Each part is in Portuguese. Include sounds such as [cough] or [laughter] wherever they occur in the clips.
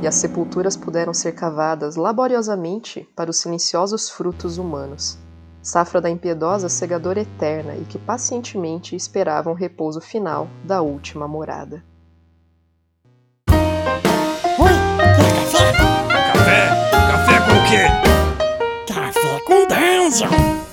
e as sepulturas puderam ser cavadas laboriosamente para os silenciosos frutos humanos, safra da impiedosa segadora eterna e que pacientemente esperavam o repouso final da última morada. Oi, quer café? Café? Café com o quê? Café com Dungeon!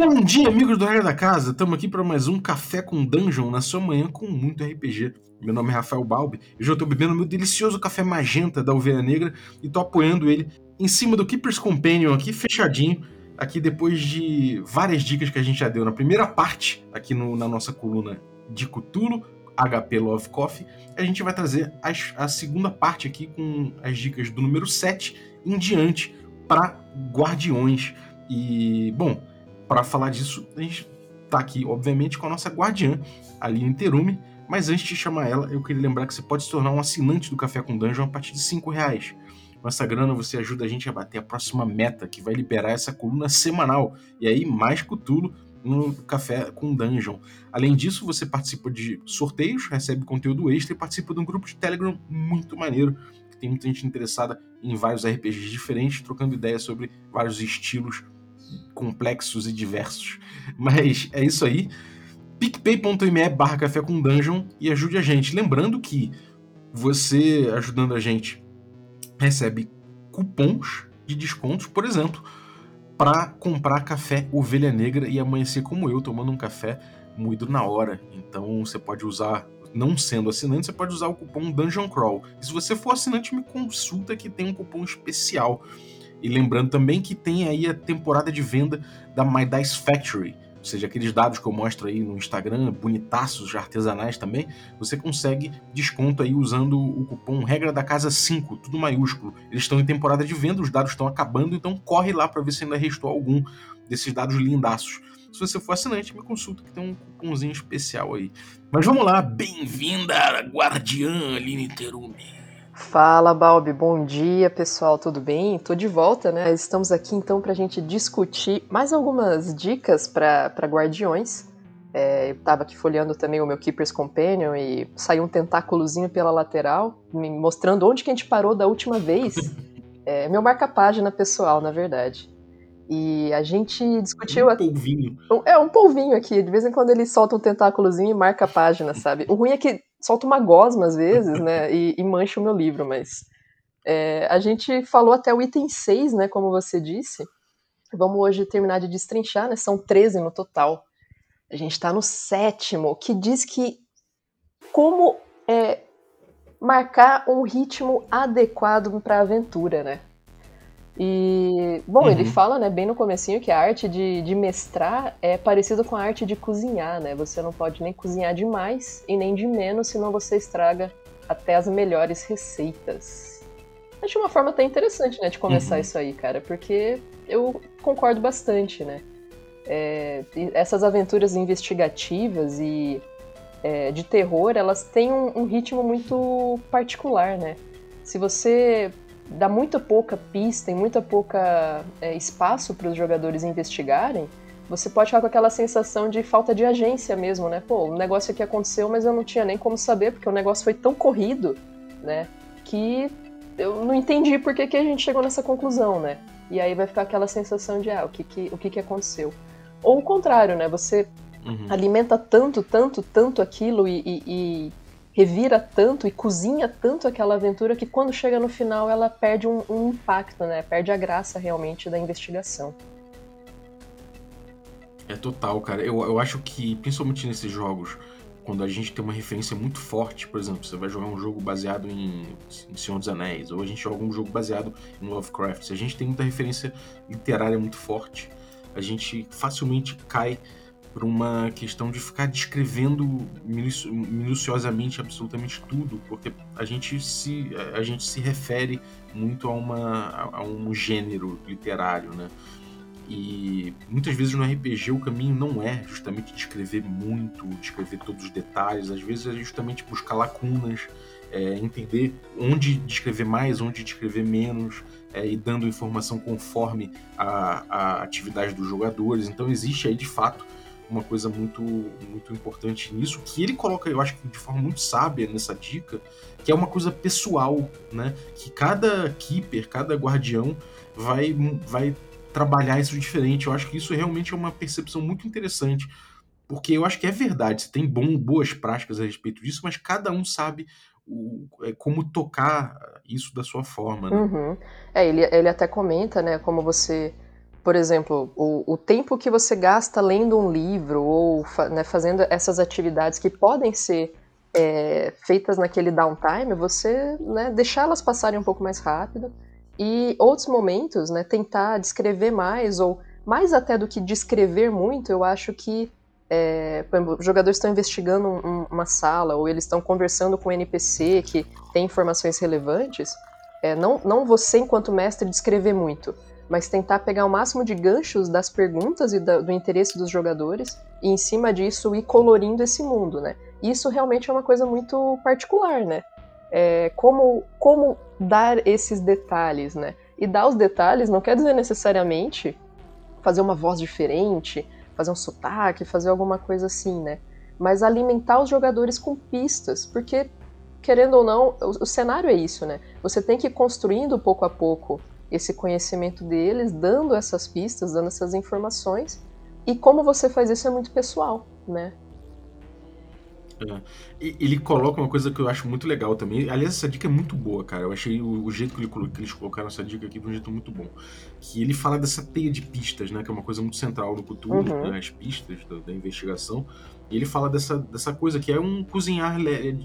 Bom dia, amigos do Regra da Casa! Estamos aqui para mais um Café com Dungeon na sua manhã com muito RPG. Meu nome é Rafael Balbi e já estou bebendo meu delicioso café magenta da Ovelha Negra e estou apoiando ele em cima do Keeper's Companion aqui fechadinho, aqui depois de várias dicas que a gente já deu na primeira parte, aqui no, na nossa coluna de Cthulhu, HP Love Coffee, a gente vai trazer as, a segunda parte aqui com as dicas do número 7 em diante para Guardiões. E, bom, para falar disso, a gente tá aqui, obviamente, com a nossa guardiã, Aline Terume. Mas antes de chamar ela, eu queria lembrar que você pode se tornar um assinante do Café com Dungeon a partir de 5 reais. Com essa grana você ajuda a gente a bater a próxima meta, que vai liberar essa coluna semanal. E aí, mais cutulo no Café com Dungeon. Além disso, você participa de sorteios, recebe conteúdo extra e participa de um grupo de Telegram muito maneiro, que tem muita gente interessada em vários RPGs diferentes, trocando ideias sobre vários estilos complexos e diversos. Mas é isso aí. picpay.me barra café com dungeon e ajude a gente. Lembrando que você ajudando a gente recebe cupons de descontos, por exemplo, para comprar café ovelha negra e amanhecer como eu, tomando um café moído na hora. Então você pode usar, não sendo assinante, você pode usar o cupom Dungeon Crawl. E se você for assinante, me consulta que tem um cupom especial. E lembrando também que tem aí a temporada de venda da My Dice Factory, ou seja, aqueles dados que eu mostro aí no Instagram, bonitaços, artesanais também, você consegue desconto aí usando o cupom regra da casa 5, tudo maiúsculo. Eles estão em temporada de venda, os dados estão acabando, então corre lá para ver se ainda restou algum desses dados lindaços. Se você for assinante, me consulta que tem um cupomzinho especial aí. Mas vamos lá, bem-vinda, guardiã Aline Terumi. Fala, Balbi. Bom dia, pessoal. Tudo bem? Tô de volta, né? Estamos aqui então para a gente discutir mais algumas dicas para Guardiões. É, eu tava aqui folheando também o meu Keeper's Companion e saiu um tentáculozinho pela lateral, me mostrando onde que a gente parou da última vez. [laughs] É meu marca-página pessoal, na verdade. E a gente discutiu. Um polvinho. É, um polvinho aqui. De vez em quando ele solta um tentáculozinho e marca a página, sabe? O ruim é que solta uma gosma às vezes, né? E, e mancha o meu livro, mas. É, a gente falou até o item 6, né? Como você disse. Vamos hoje terminar de destrinchar, né? São 13 no total. A gente está no sétimo, que diz que como é, marcar um ritmo adequado para a aventura, né? E, bom, uhum. ele fala, né, bem no comecinho que a arte de, de mestrar é parecida com a arte de cozinhar, né? Você não pode nem cozinhar demais e nem de menos, senão você estraga até as melhores receitas. Acho uma forma até interessante, né, de começar uhum. isso aí, cara, porque eu concordo bastante, né? É, essas aventuras investigativas e é, de terror, elas têm um, um ritmo muito particular, né? Se você dá muito pouca pista e muito pouca é, espaço para os jogadores investigarem, você pode ficar com aquela sensação de falta de agência mesmo, né? Pô, o negócio aqui aconteceu, mas eu não tinha nem como saber, porque o negócio foi tão corrido, né? Que eu não entendi por que, que a gente chegou nessa conclusão, né? E aí vai ficar aquela sensação de, ah, o que que, o que, que aconteceu? Ou o contrário, né? Você uhum. alimenta tanto, tanto, tanto aquilo e, e, e revira tanto e cozinha tanto aquela aventura que quando chega no final ela perde um, um impacto, né? Perde a graça realmente da investigação. É total, cara. Eu, eu acho que, principalmente nesses jogos, quando a gente tem uma referência muito forte, por exemplo, você vai jogar um jogo baseado em, em Senhor dos Anéis, ou a gente joga um jogo baseado em Lovecraft, se a gente tem muita referência literária muito forte, a gente facilmente cai por uma questão de ficar descrevendo minuci minuciosamente absolutamente tudo, porque a gente se, a gente se refere muito a, uma, a um gênero literário, né? E muitas vezes no RPG o caminho não é justamente descrever muito, descrever todos os detalhes, às vezes é justamente buscar lacunas, é, entender onde descrever mais, onde descrever menos, é, e dando informação conforme a, a atividade dos jogadores. Então existe aí de fato uma coisa muito, muito importante nisso, que ele coloca, eu acho que de forma muito sábia nessa dica, que é uma coisa pessoal, né? Que cada keeper, cada guardião vai, vai trabalhar isso diferente. Eu acho que isso realmente é uma percepção muito interessante, porque eu acho que é verdade, você tem bom, boas práticas a respeito disso, mas cada um sabe o, é, como tocar isso da sua forma. Né? Uhum. É, ele, ele até comenta, né, como você por exemplo, o, o, tempo que você gasta lendo um livro ou né, fazendo essas atividades que podem ser é, feitas naquele downtime, você né, deixar elas passarem um pouco mais rápido e outros momentos, né, tentar descrever mais ou mais até do que descrever muito, eu acho que é, exemplo, os jogadores estão investigando um, uma sala ou eles estão conversando com um NPC que tem informações relevantes, é, não, não você enquanto mestre descrever muito, mas tentar pegar o máximo de ganchos das perguntas e da, do interesse dos jogadores e em cima disso ir colorindo esse mundo, né? Isso realmente é uma coisa muito particular, né? É, como, como dar esses detalhes, né? E dar os detalhes não quer dizer necessariamente fazer uma voz diferente, fazer um sotaque, fazer alguma coisa assim, né? Mas alimentar os jogadores com pistas, porque, querendo ou não, o, o cenário é isso, né? Você tem que ir construindo pouco a pouco esse conhecimento deles, dando essas pistas, dando essas informações. E como você faz isso é muito pessoal, né? É. Ele coloca uma coisa que eu acho muito legal também. Aliás, essa dica é muito boa, cara. Eu achei o, jeito que, ele, que eles colocaram essa dica aqui de um jeito muito bom. Que ele fala dessa teia de pistas, né? Que é uma coisa muito central no Cthulhu, uhum. né, as pistas da, da investigação. E ele fala dessa, dessa coisa que é um cozinhar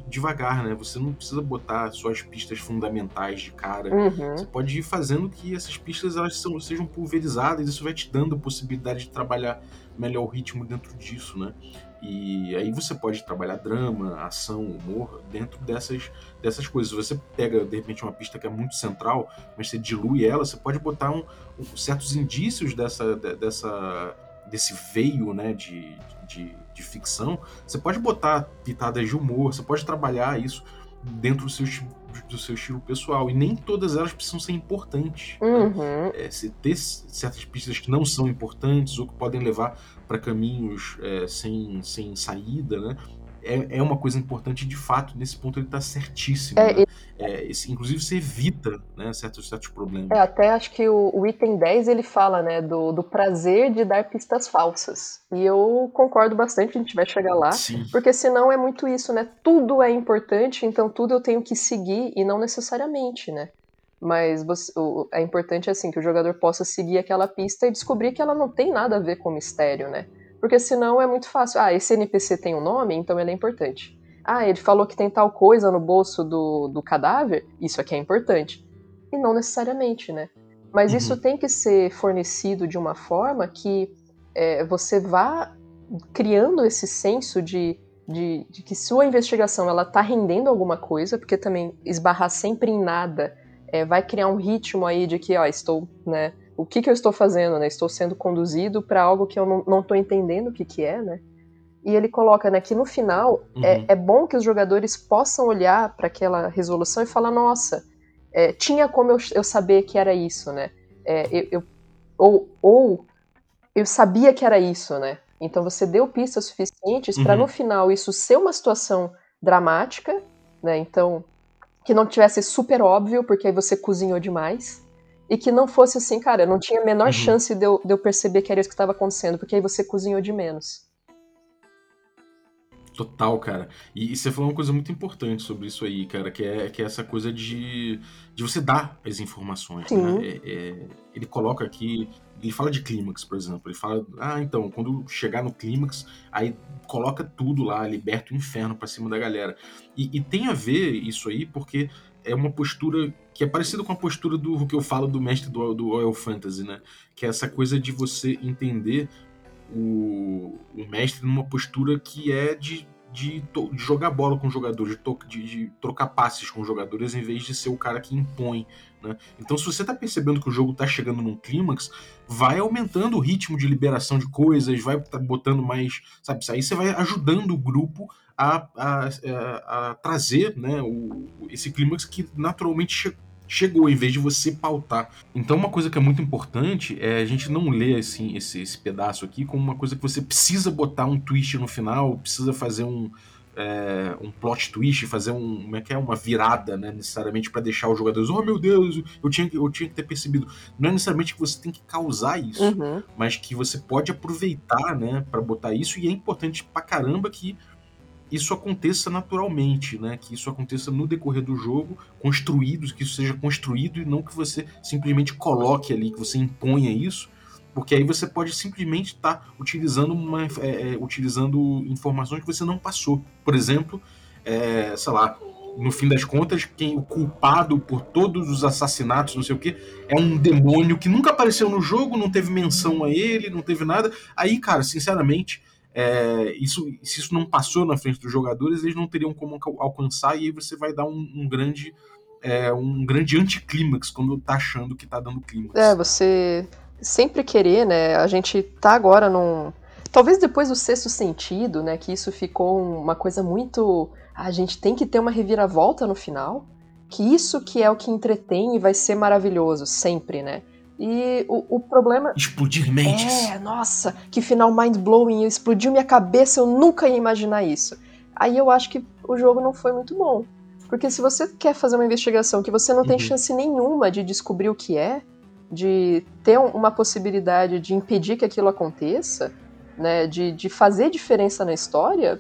devagar, né? Você não precisa botar suas pistas fundamentais de cara. Uhum. Você pode ir fazendo que essas pistas elas são, sejam pulverizadas, isso vai te dando a possibilidade de trabalhar melhor o ritmo dentro disso, né? E aí você pode trabalhar drama, ação, humor dentro dessas, dessas coisas. Você pega, de repente, uma pista que é muito central, mas você dilui ela, você pode botar um, um certos indícios dessa, dessa, desse veio né, de, de, de, ficção. Você pode botar pitadas de humor, você pode trabalhar isso dentro do seu, do seu estilo pessoal. E nem todas elas precisam ser importantes. Uhum. Né? É, se ter certas pistas que não são importantes ou que podem levar para caminhos é, sem, sem saída, né? É, é uma coisa importante de fato, nesse ponto ele está certíssimo. É, né? é, esse, inclusive você evita né, certos, certos problemas. É, até acho que o, o, item 10 ele fala né, do, do prazer de dar pistas falsas. E eu concordo bastante, a gente vai chegar lá. Sim. Porque senão é muito isso, né? Tudo é importante, então tudo eu tenho que seguir e não necessariamente, né? Mas você, o, é importante assim que o jogador possa seguir aquela pista e descobrir que ela não tem nada a ver com o mistério, né? Porque senão é muito fácil. Ah, esse NPC tem um nome, então ele é importante. Ah, ele falou que tem tal coisa no bolso do, do cadáver, isso aqui é importante. E não necessariamente, né? Mas uhum. isso tem que ser fornecido de uma forma que é, você vá criando esse senso de, de, de, que sua investigação ela tá rendendo alguma coisa, porque também esbarrar sempre em nada é, vai criar um ritmo aí de que, ó, estou, né, o que, que eu estou fazendo, né? Estou sendo conduzido para algo que eu não estou entendendo o que, que é, né? E ele coloca né, que no final é, uhum. é, é, bom que os jogadores possam olhar para aquela resolução e falar: nossa, é, tinha como eu, eu, saber que era isso, né? É, eu, eu, ou, ou eu sabia que era isso, né? Então você deu pistas suficientes uhum. para no final isso ser uma situação dramática, né? Então que não tivesse super óbvio, porque aí você cozinhou demais e que não fosse assim, cara, não tinha a menor uhum. chance de eu, de eu perceber que era isso que estava acontecendo, porque aí você cozinhou de menos. Total, cara. E, e, você falou uma coisa muito importante sobre isso aí, cara, que é, que é essa coisa de, de você dar as informações. Né? É, é, ele coloca aqui, ele fala de clímax, por exemplo. Ele fala, ah, então, quando chegar no clímax, aí coloca tudo lá, liberta o inferno pra cima da galera. E, e tem a ver isso aí, porque é uma postura que é parecida com a postura do que eu falo do mestre do, do Oil Fantasy, né? Que é essa coisa de você entender o, o mestre numa postura que é de, de, de jogar bola com jogadores, de, de, de, trocar passes com jogadores, em vez de ser o cara que impõe. Né? Então, se você está percebendo que o jogo está chegando num clímax, vai aumentando o ritmo de liberação de coisas, vai tá botando mais. Sabe, aí você vai ajudando o grupo a, a, a, a trazer né, o, esse clímax que naturalmente che chegou, em vez de você pautar. Então, uma coisa que é muito importante é a gente não ler assim, esse, esse pedaço aqui como uma coisa que você precisa botar um twist no final, precisa fazer um, é, um plot twist, fazer um, como é que é, uma virada, né, necessariamente para deixar os jogadores, oh meu Deus, eu tinha, eu tinha que ter percebido. Não é necessariamente que você tem que causar isso, Uhum. mas que você pode aproveitar, né, para botar isso e é importante pra caramba que isso aconteça naturalmente, né, que isso aconteça no decorrer do jogo, construído, que isso seja construído e não que você simplesmente coloque ali, que você imponha isso, porque aí você pode simplesmente estar utilizando, uma, é, é, utilizando informações que você não passou. Por exemplo, é, sei lá, no fim das contas, quem o culpado por todos os assassinatos, não sei o que, é um demônio que nunca apareceu no jogo, não teve menção a ele, não teve nada. Aí, cara, sinceramente, é, isso, se isso não passou na frente dos jogadores, eles não teriam como alcançar, e aí você vai dar um, um grande. É, um grande anticlímax quando tá achando que tá dando clímax. É, você sempre querer, né? A gente tá agora num. Talvez depois do sexto sentido, né? Que isso ficou uma coisa muito. A gente tem que ter uma reviravolta no final. Que isso que é o que entretém e vai ser maravilhoso, sempre, né? E o, o problema. Explodir mentes. É, nossa, que final mind-blowing, explodiu minha cabeça, eu nunca ia imaginar isso. Aí eu acho que o jogo não foi muito bom. Porque se você quer fazer uma investigação que você não tem Uhum. chance nenhuma de descobrir o que é, de ter um- uma possibilidade de impedir que aquilo aconteça, né, de, de fazer diferença na história,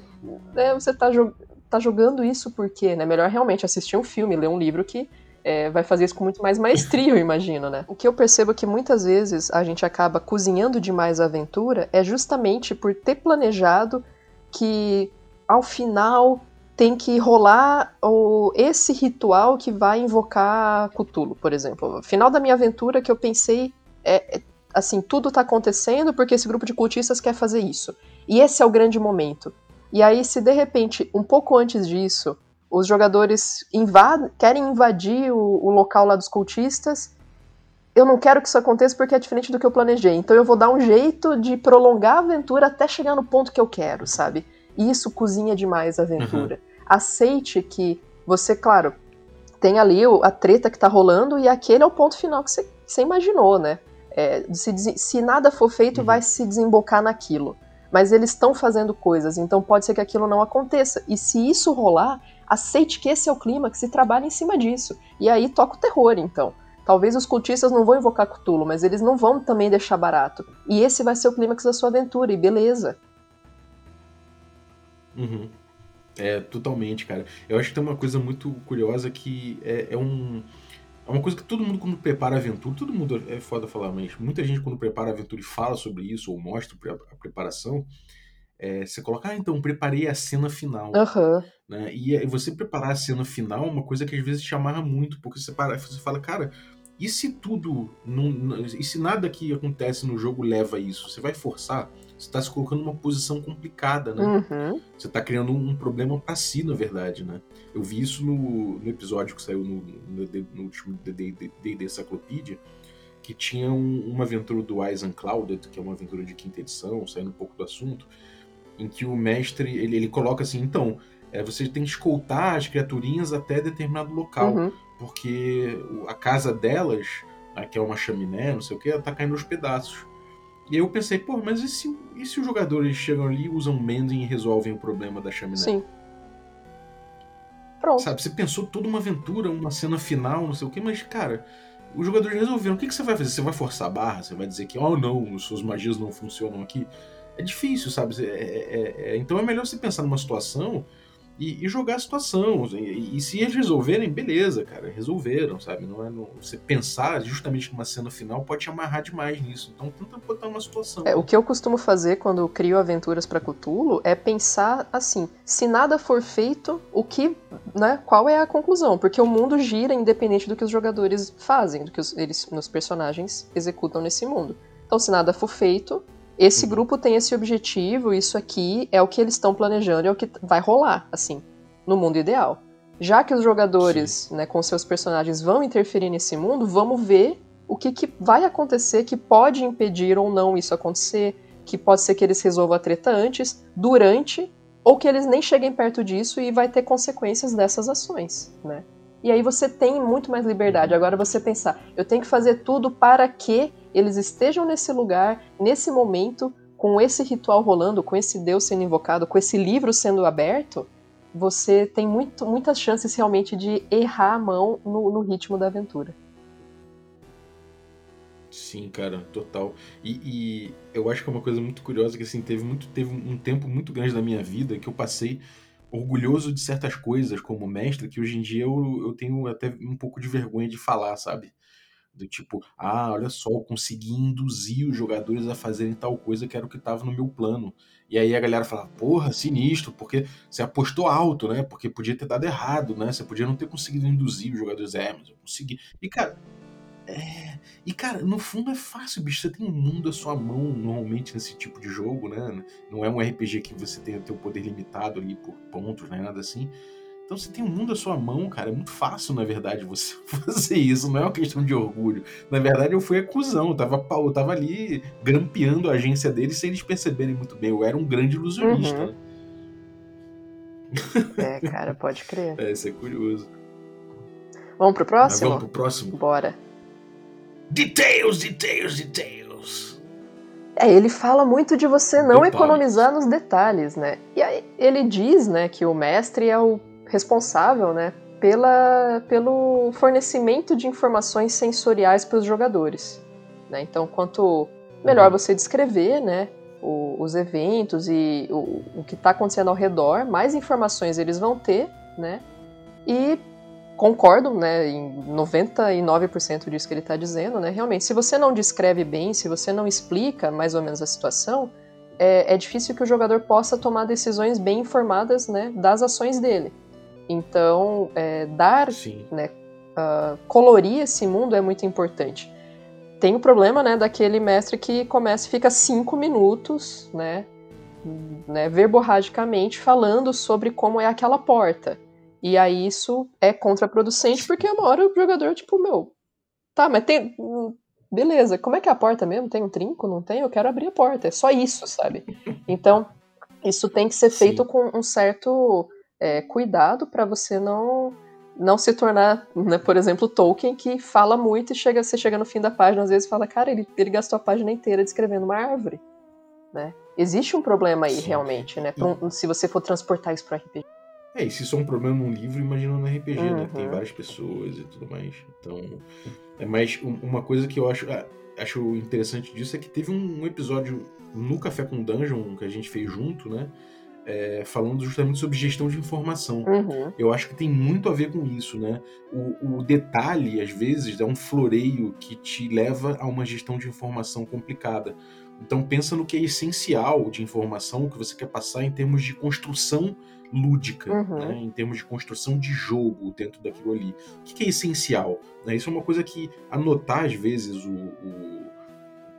né, você tá, jo- tá jogando isso porque, né, melhor realmente assistir um filme, ler um livro que é, vai fazer isso com muito mais maestria, eu imagino, né? O que eu percebo é que muitas vezes a gente acaba cozinhando demais a aventura é justamente por ter planejado que ao final tem que rolar o, esse ritual que vai invocar Cthulhu, por exemplo. Final da minha aventura que eu pensei é, é, assim, tudo tá acontecendo porque esse grupo de cultistas quer fazer isso. E esse é o grande momento. E aí, se de repente, um pouco antes disso, os jogadores querem invadir o, o local lá dos cultistas, eu não quero que isso aconteça porque é diferente do que eu planejei. Então eu vou dar um jeito de prolongar a aventura até chegar no ponto que eu quero, sabe? E isso cozinha demais a aventura. Aceite que você, claro, tem ali o- a treta que tá rolando e aquele é o ponto final que você, que você imaginou, né? É, se, se nada for feito, Uhum. vai se desembocar naquilo. Mas eles estão fazendo coisas, então pode ser que aquilo não aconteça. E se isso rolar, aceite que esse é o clima, que se trabalha em cima disso. E aí toca o terror, então. Talvez os cultistas não vão invocar Cthulhu, mas eles não vão também deixar barato. E esse vai ser o clímax da sua aventura, e beleza. Uhum. É, totalmente, cara. Eu acho que tem uma coisa muito curiosa que é, é um. É uma coisa que todo mundo, quando prepara a aventura, todo mundo é foda falar, mas muita gente, quando prepara a aventura e fala sobre isso, ou mostra a preparação, é, você coloca, ah, então, preparei a cena final. Aham. Né? E aí você preparar a cena final é uma coisa que às vezes te amarra muito, porque você, para, você fala, cara, e se tudo. Não, e se nada que acontece no jogo leva a isso? Você vai forçar? Você está se colocando numa posição complicada, né? Uhum. Você tá criando um problema pra si, na verdade, né? Eu vi isso no, no episódio que saiu no, no, no último D&D Cyclopedia, que tinha um- uma aventura do Eyes Unclouded, que é uma aventura de quinta edição, saindo um pouco do assunto, em que o mestre, ele, ele coloca assim, então, é, você tem que escoltar as criaturinhas até determinado local, Uhum. porque a casa delas, né, que é uma chaminé, não sei o que, ela tá caindo aos pedaços. E aí eu pensei, pô, mas e se, e se os jogadores chegam ali, usam mending e resolvem o problema da chaminé? Sim. Pronto. Sabe, você pensou toda uma aventura, uma cena final, não sei o que, mas, cara, os jogadores resolveram. O que, que você vai fazer? Você vai forçar a barra? Você vai dizer que, oh não, suas magias não funcionam aqui? É difícil, sabe? É- é- é- então é melhor você pensar numa situação e, e jogar a situação. E, e se eles resolverem, beleza, cara, resolveram, sabe? Não é no- você pensar justamente numa cena final pode te amarrar demais nisso. Então tenta botar uma situação. É, o que eu costumo fazer quando crio aventuras pra Cthulhu é pensar assim: se nada for feito, o que, né, qual é a conclusão? Porque o mundo gira independente do que os jogadores fazem, do que os, eles, os personagens executam nesse mundo. Então, se nada for feito, esse Uhum. grupo tem esse objetivo, isso aqui é o que eles estão planejando, é o que vai rolar, assim, no mundo ideal. Já que os jogadores, né, com seus personagens vão interferir nesse mundo, vamos ver o que, que vai acontecer que pode impedir ou não isso acontecer, que pode ser que eles resolvam a treta antes, durante, ou que eles nem cheguem perto disso e vai ter consequências dessas ações, né? E aí você tem muito mais liberdade. Agora você pensar, eu tenho que fazer tudo para que eles estejam nesse lugar, nesse momento, com esse ritual rolando, com esse Deus sendo invocado, com esse livro sendo aberto, você tem muito, muitas chances realmente de errar a mão no, no ritmo da aventura. Sim, cara, total. E, e, eu acho que é uma coisa muito curiosa que assim teve muito teve um tempo muito grande da minha vida que eu passei orgulhoso de certas coisas como mestre que hoje em dia eu, eu tenho até um pouco de vergonha de falar, sabe? Do tipo, ah, olha só, eu consegui induzir os jogadores a fazerem tal coisa que era o que estava no meu plano. E aí a galera fala, porra, sinistro, porque você apostou alto, né? Porque podia ter dado errado, né? Você podia não ter conseguido induzir os jogadores. É, mas eu consegui. E, cara, é... E, cara, no fundo é fácil, bicho. Você tem um mundo à sua mão, normalmente, nesse tipo de jogo, né? Não é um RPG que você tem o teu poder limitado ali por pontos, né? Nada assim. Então você tem um mundo à sua mão, cara. É muito fácil, na verdade, você [laughs] fazer isso. Não é uma questão de orgulho. Na verdade, eu fui acusão. Eu tava, eu tava ali grampeando a agência deles sem eles perceberem muito bem. Eu era um grande ilusionista. Uhum. É, cara, pode crer. [laughs] É, isso é curioso. Vamos pro próximo? Mas vamos pro próximo? Bora. Details, details, details. É, ele fala muito de você não detalhes. economizar nos detalhes, né? E aí ele diz, né, que o mestre é o responsável, né, pela, pelo fornecimento de informações sensoriais para os jogadores. Né? Então, quanto melhor uhum. você descrever, né, o, os eventos e o, o que está acontecendo ao redor, mais informações eles vão ter, né? E concordo, né, em 99% disso que ele está dizendo, né? Realmente, se você não descreve bem, se você não explica mais ou menos a situação, é, é difícil que o jogador possa tomar decisões bem informadas, né, das ações dele. Então, é, dar, né, uh, colorir esse mundo é muito importante. Tem o problema, né, daquele mestre que começa e fica cinco minutos, né, né, verborragicamente falando sobre como é aquela porta. E aí isso é contraproducente porque uma hora o jogador, tipo, meu, tá, mas tem. Beleza, como é que é a porta mesmo? Tem um trinco? Não tem? Eu quero abrir a porta. É só isso, sabe? Então, isso tem que ser feito Sim. com um certo é, cuidado para você não não se tornar, né, por exemplo, Tolkien, que fala muito e chega, você chega no fim da página, às vezes fala, cara, ele, ele gastou a página inteira descrevendo uma árvore. Né? Existe um problema aí, Sim. realmente, né? Um, se você for transportar isso para RPG. É, e se isso é um problema num livro, imagina no RPG, uhum. né? Tem várias pessoas e tudo mais. Então, é mais uma coisa que eu acho, ah, acho interessante disso é que teve um episódio no Café com Dungeon que a gente fez junto, né? É, falando justamente sobre gestão de informação. Uhum. Eu acho que tem muito a ver com isso, né? O, o, detalhe, às vezes, é um floreio que te leva a uma gestão de informação complicada. Então pensa no que é essencial de informação que você quer passar em termos de construção lúdica, uhum. né? em termos de construção de jogo dentro daquilo ali. O que é essencial? Né? Isso é uma coisa que anotar, às vezes, o, o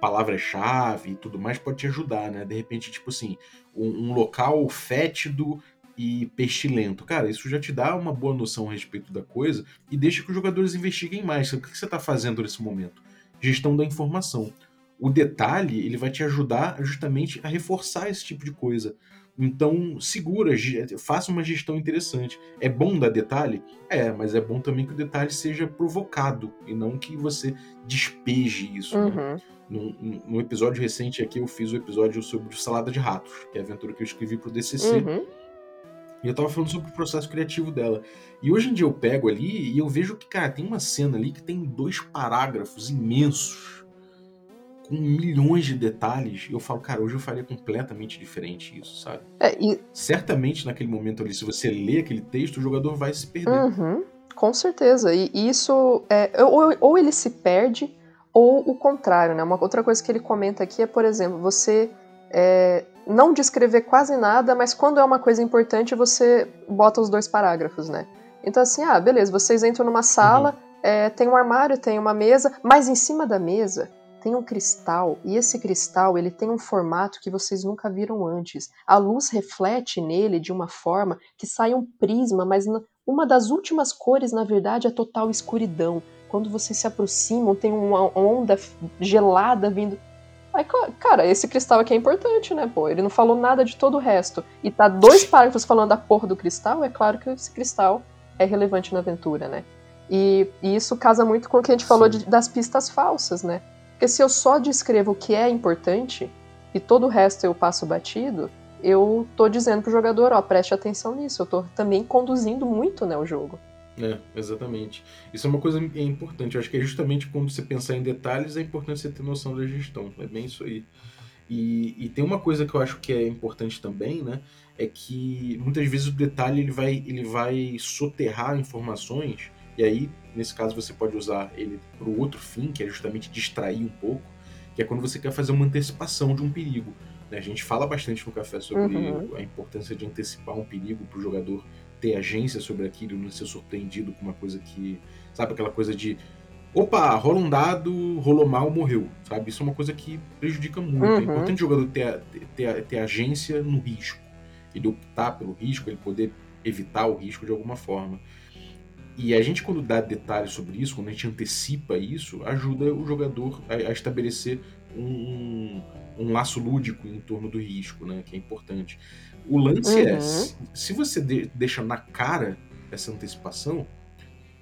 palavra-chave e tudo mais pode te ajudar, né? De repente, tipo assim, um, um, local fétido e pestilento. Cara, isso já te dá uma boa noção a respeito da coisa e deixa que os jogadores investiguem mais. O que você está fazendo nesse momento? Gestão da informação. O detalhe, ele vai te ajudar justamente a reforçar esse tipo de coisa. Então, segura, faça uma gestão interessante. É bom dar detalhe? É, mas é bom também que o detalhe seja provocado e não que você despeje isso. Né? Uhum. Né? Num, num, episódio recente aqui, eu fiz o um episódio sobre Salada de Ratos, que é a aventura que eu escrevi pro DCC. Uhum. E eu tava falando sobre o processo criativo dela. E hoje em dia eu pego ali e eu vejo que, cara, tem uma cena ali que tem dois parágrafos imensos, com milhões de detalhes. E eu falo, cara, hoje eu faria completamente diferente isso, sabe? É, e... Certamente naquele momento ali, se você lê aquele texto, o jogador vai se perder. Uhum, com certeza. E isso, é, ou, ou ele se perde ou o contrário, né? Uma outra coisa que ele comenta aqui é, por exemplo, você é, não descrever quase nada, mas quando é uma coisa importante, você bota os dois parágrafos, né? Então, assim, ah, beleza, vocês entram numa sala, uhum. é, tem um armário, tem uma mesa, mas em cima da mesa tem um cristal, e esse cristal ele tem um formato que vocês nunca viram antes. A luz reflete nele de uma forma que sai um prisma, mas uma das últimas cores, na verdade, é total escuridão quando vocês se aproximam, tem uma onda gelada vindo. Aí, cara, esse cristal aqui é importante, né, pô? Ele não falou nada de todo o resto. E tá dois [laughs] parágrafos falando da porra do cristal, é claro que esse cristal é relevante na aventura, né? E, e isso casa muito com o que a gente falou de, das pistas falsas, né? Porque se eu só descrevo o que é importante e todo o resto eu passo batido, eu tô dizendo pro jogador, ó, preste atenção nisso. Eu tô também conduzindo muito, né, o jogo. É, exatamente. Isso é uma coisa importante. Eu acho que é justamente quando você pensar em detalhes, é importante você ter noção da gestão. É bem isso aí. E, e, tem uma coisa que eu acho que é importante também, né? É que muitas vezes o detalhe ele vai, ele vai soterrar informações, e aí, nesse caso, você pode usar ele para o outro fim, que é justamente distrair um pouco, que é quando você quer fazer uma antecipação de um perigo. Né? A gente fala bastante no café sobre uhum. a importância de antecipar um perigo para o jogador ter agência sobre aquilo, não ser surpreendido com uma coisa que. Sabe, aquela coisa de opa, rola um dado, rolou mal, morreu, sabe? Isso é uma coisa que prejudica muito. É uhum. É importante o jogador ter, ter, ter agência no risco. Ele optar pelo risco, ele poder evitar o risco de alguma forma. E a gente, quando dá detalhes sobre isso, quando a gente antecipa isso, ajuda o jogador a, a estabelecer um, um, laço lúdico em torno do risco, né? Que é importante. O lance é, uhum. é, se, se você de, deixa na cara essa antecipação,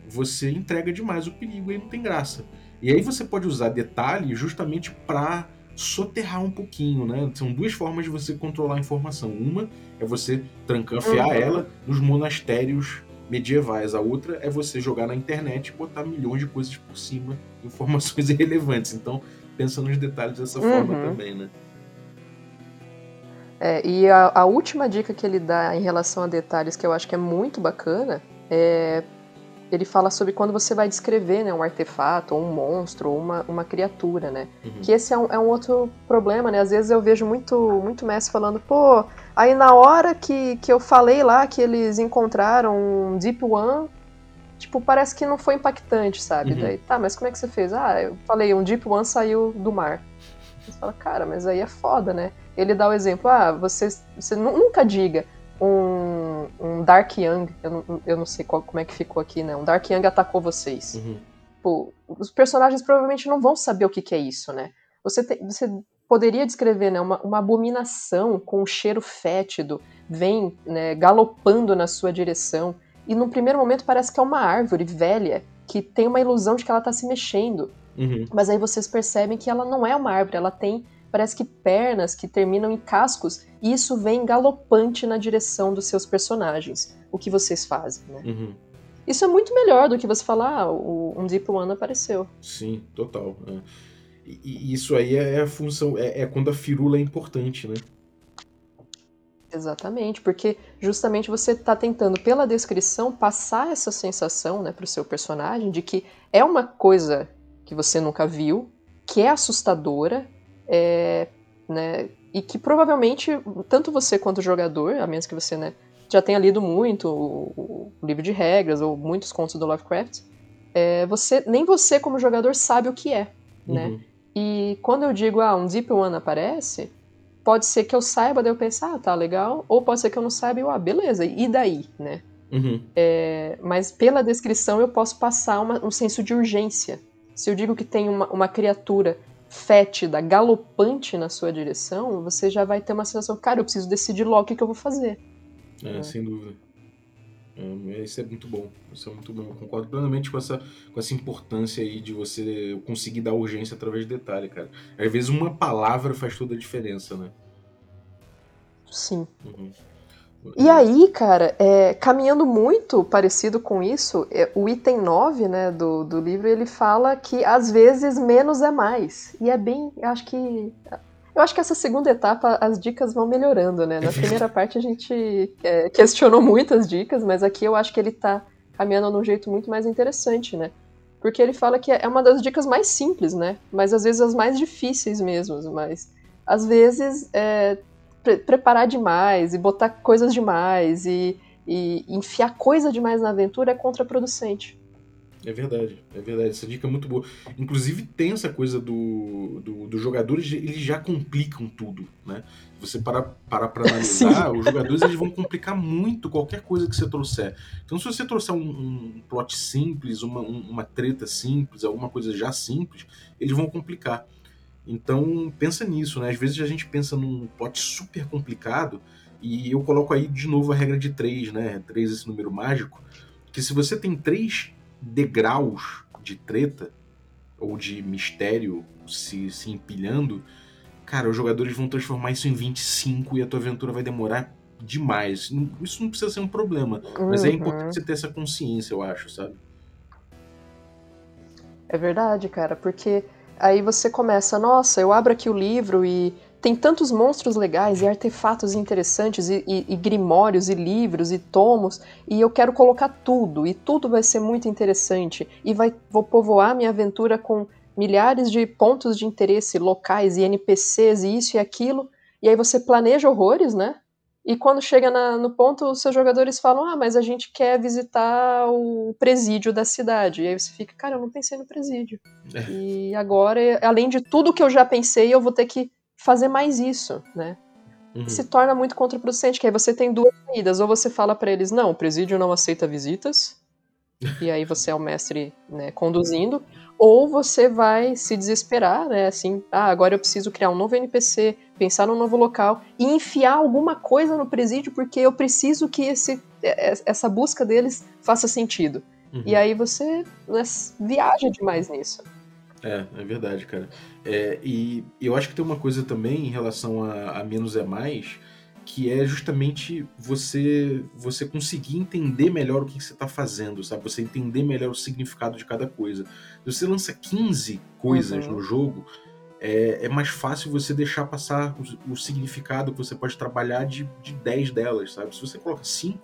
você entrega demais o perigo e não tem graça. E aí você pode usar detalhe justamente para soterrar um pouquinho, né? São duas formas de você controlar a informação. Uma é você trancanfiar uhum. ela nos monastérios medievais. A outra é você jogar na internet e botar milhões de coisas por cima, [laughs] informações irrelevantes. Então, pensa nos detalhes dessa uhum. forma também, né? É, e a, a última dica que ele dá em relação a detalhes que eu acho que é muito bacana é ele fala sobre quando você vai descrever né, um artefato, ou um monstro, ou uma, uma criatura, né? Uhum. Que esse é um, é um, outro problema, né? Às vezes eu vejo muito, muito mestre falando, pô, aí na hora que, que eu falei lá que eles encontraram um Deep One, tipo, parece que não foi impactante, sabe? Uhum. Daí, tá, mas como é que você fez? Ah, eu falei, um Deep One saiu do mar. Você fala, cara, mas aí é foda, né? Ele dá o exemplo, ah, você, você nunca diga, um, um Dark Young, eu não, eu não sei qual, como é que ficou aqui, né? Um Dark Young atacou vocês. Uhum. Pô, os personagens provavelmente não vão saber o que, que é isso, né? Você, te, você poderia descrever né, uma, uma abominação com um cheiro fétido, vem né, galopando na sua direção, e num primeiro momento parece que é uma árvore velha, que tem uma ilusão de que ela está se mexendo. Uhum. Mas aí vocês percebem que ela não é uma árvore, ela tem parece que pernas que terminam em cascos, e isso vem galopante na direção dos seus personagens. O que vocês fazem, né? Uhum. Isso é muito melhor do que você falar, ah, o, um Deep One apareceu. Sim, total. É. E, e, isso aí é a função, é, é quando a firula é importante, né? Exatamente, porque justamente você está tentando, pela descrição, passar essa sensação né, para o seu personagem de que é uma coisa que você nunca viu, que é assustadora, é, né, e que provavelmente, tanto você quanto o jogador, a menos que você né, já tenha lido muito o, o livro de regras ou muitos contos do Lovecraft, é, você, nem você como jogador sabe o que é, né? Uhum. E quando eu digo, ah, um Deep One aparece, pode ser que eu saiba, daí eu pensar, ah, tá legal, ou pode ser que eu não saiba e eu, ah, beleza, e daí, né? Uhum. É, mas pela descrição eu posso passar uma, um senso de urgência. Se eu digo que tem uma, uma criatura fétida, galopante na sua direção, você já vai ter uma sensação, cara, eu preciso decidir logo o que, que eu vou fazer. É, é. sem dúvida. É, isso é muito bom. Isso é muito bom. Eu concordo plenamente com essa, com essa importância aí de você conseguir dar urgência através de detalhe, cara. Às vezes uma palavra faz toda a diferença, né? Sim. Uhum. E aí, cara, é, caminhando muito parecido com isso, é, o item 9 né, do, do livro, ele fala que às vezes menos é mais. E é bem, eu acho que. Eu acho que essa segunda etapa as dicas vão melhorando, né? Na primeira parte a gente é, questionou muitas dicas, mas aqui eu acho que ele tá caminhando de um jeito muito mais interessante, né? Porque ele fala que é uma das dicas mais simples, né? Mas às vezes as mais difíceis mesmo. Mas às vezes é, pre preparar demais e botar coisas demais e, e enfiar coisa demais na aventura é contraproducente. É verdade, é verdade. Essa dica é muito boa. Inclusive tem essa coisa do, do, dos jogadores, eles já complicam tudo, né? Se você parar para pra [laughs] analisar, os jogadores eles vão complicar muito qualquer coisa que você trouxer. Então se você trouxer um, um plot simples, uma, um, uma treta simples, alguma coisa já simples, eles vão complicar. Então, pensa nisso, né? Às vezes a gente pensa num plot super complicado e eu coloco aí de novo a regra de 3, né? 3 esse número mágico, que se você tem três degraus de treta ou de mistério se, se empilhando, cara, os jogadores vão transformar isso em 25 e a tua aventura vai demorar demais. Isso não precisa ser um problema, uhum. mas é uhum. importante você ter essa consciência, eu acho, sabe? É verdade, cara, porque aí você começa, nossa, eu abro aqui o livro e tem tantos monstros legais e artefatos interessantes e, e, e, grimórios e livros e tomos e eu quero colocar tudo e tudo vai ser muito interessante e vai vou povoar minha aventura com milhares de pontos de interesse locais e NPCs e isso e aquilo e aí você planeja horrores, né? E quando chega na, no ponto, os seus jogadores falam: Ah, mas a gente quer visitar o presídio da cidade. E aí você fica, cara, eu não pensei no presídio. É. E agora, além de tudo que eu já pensei, eu vou ter que fazer mais isso, né? Uhum. Se torna muito contraproducente, que aí você tem duas saídas. Ou você fala para eles, não, o presídio não aceita visitas, e aí você é o mestre né, conduzindo, ou você vai se desesperar, né, assim, ah, agora eu preciso criar um novo NPC, pensar num novo local, e enfiar alguma coisa no presídio, porque eu preciso que esse, é, é, essa busca deles faça sentido. Uhum. E aí você né, viaja demais nisso. É, é verdade, cara. É, e eu acho que tem uma coisa também em relação a, a menos é mais, que é justamente você você conseguir entender melhor o que, que você está fazendo, sabe? Você entender melhor o significado de cada coisa. Se você lança 15 coisas uhum. no jogo, é, é, mais fácil você deixar passar o, o, significado que você pode trabalhar de, de 10 delas, sabe? Se você coloca 5,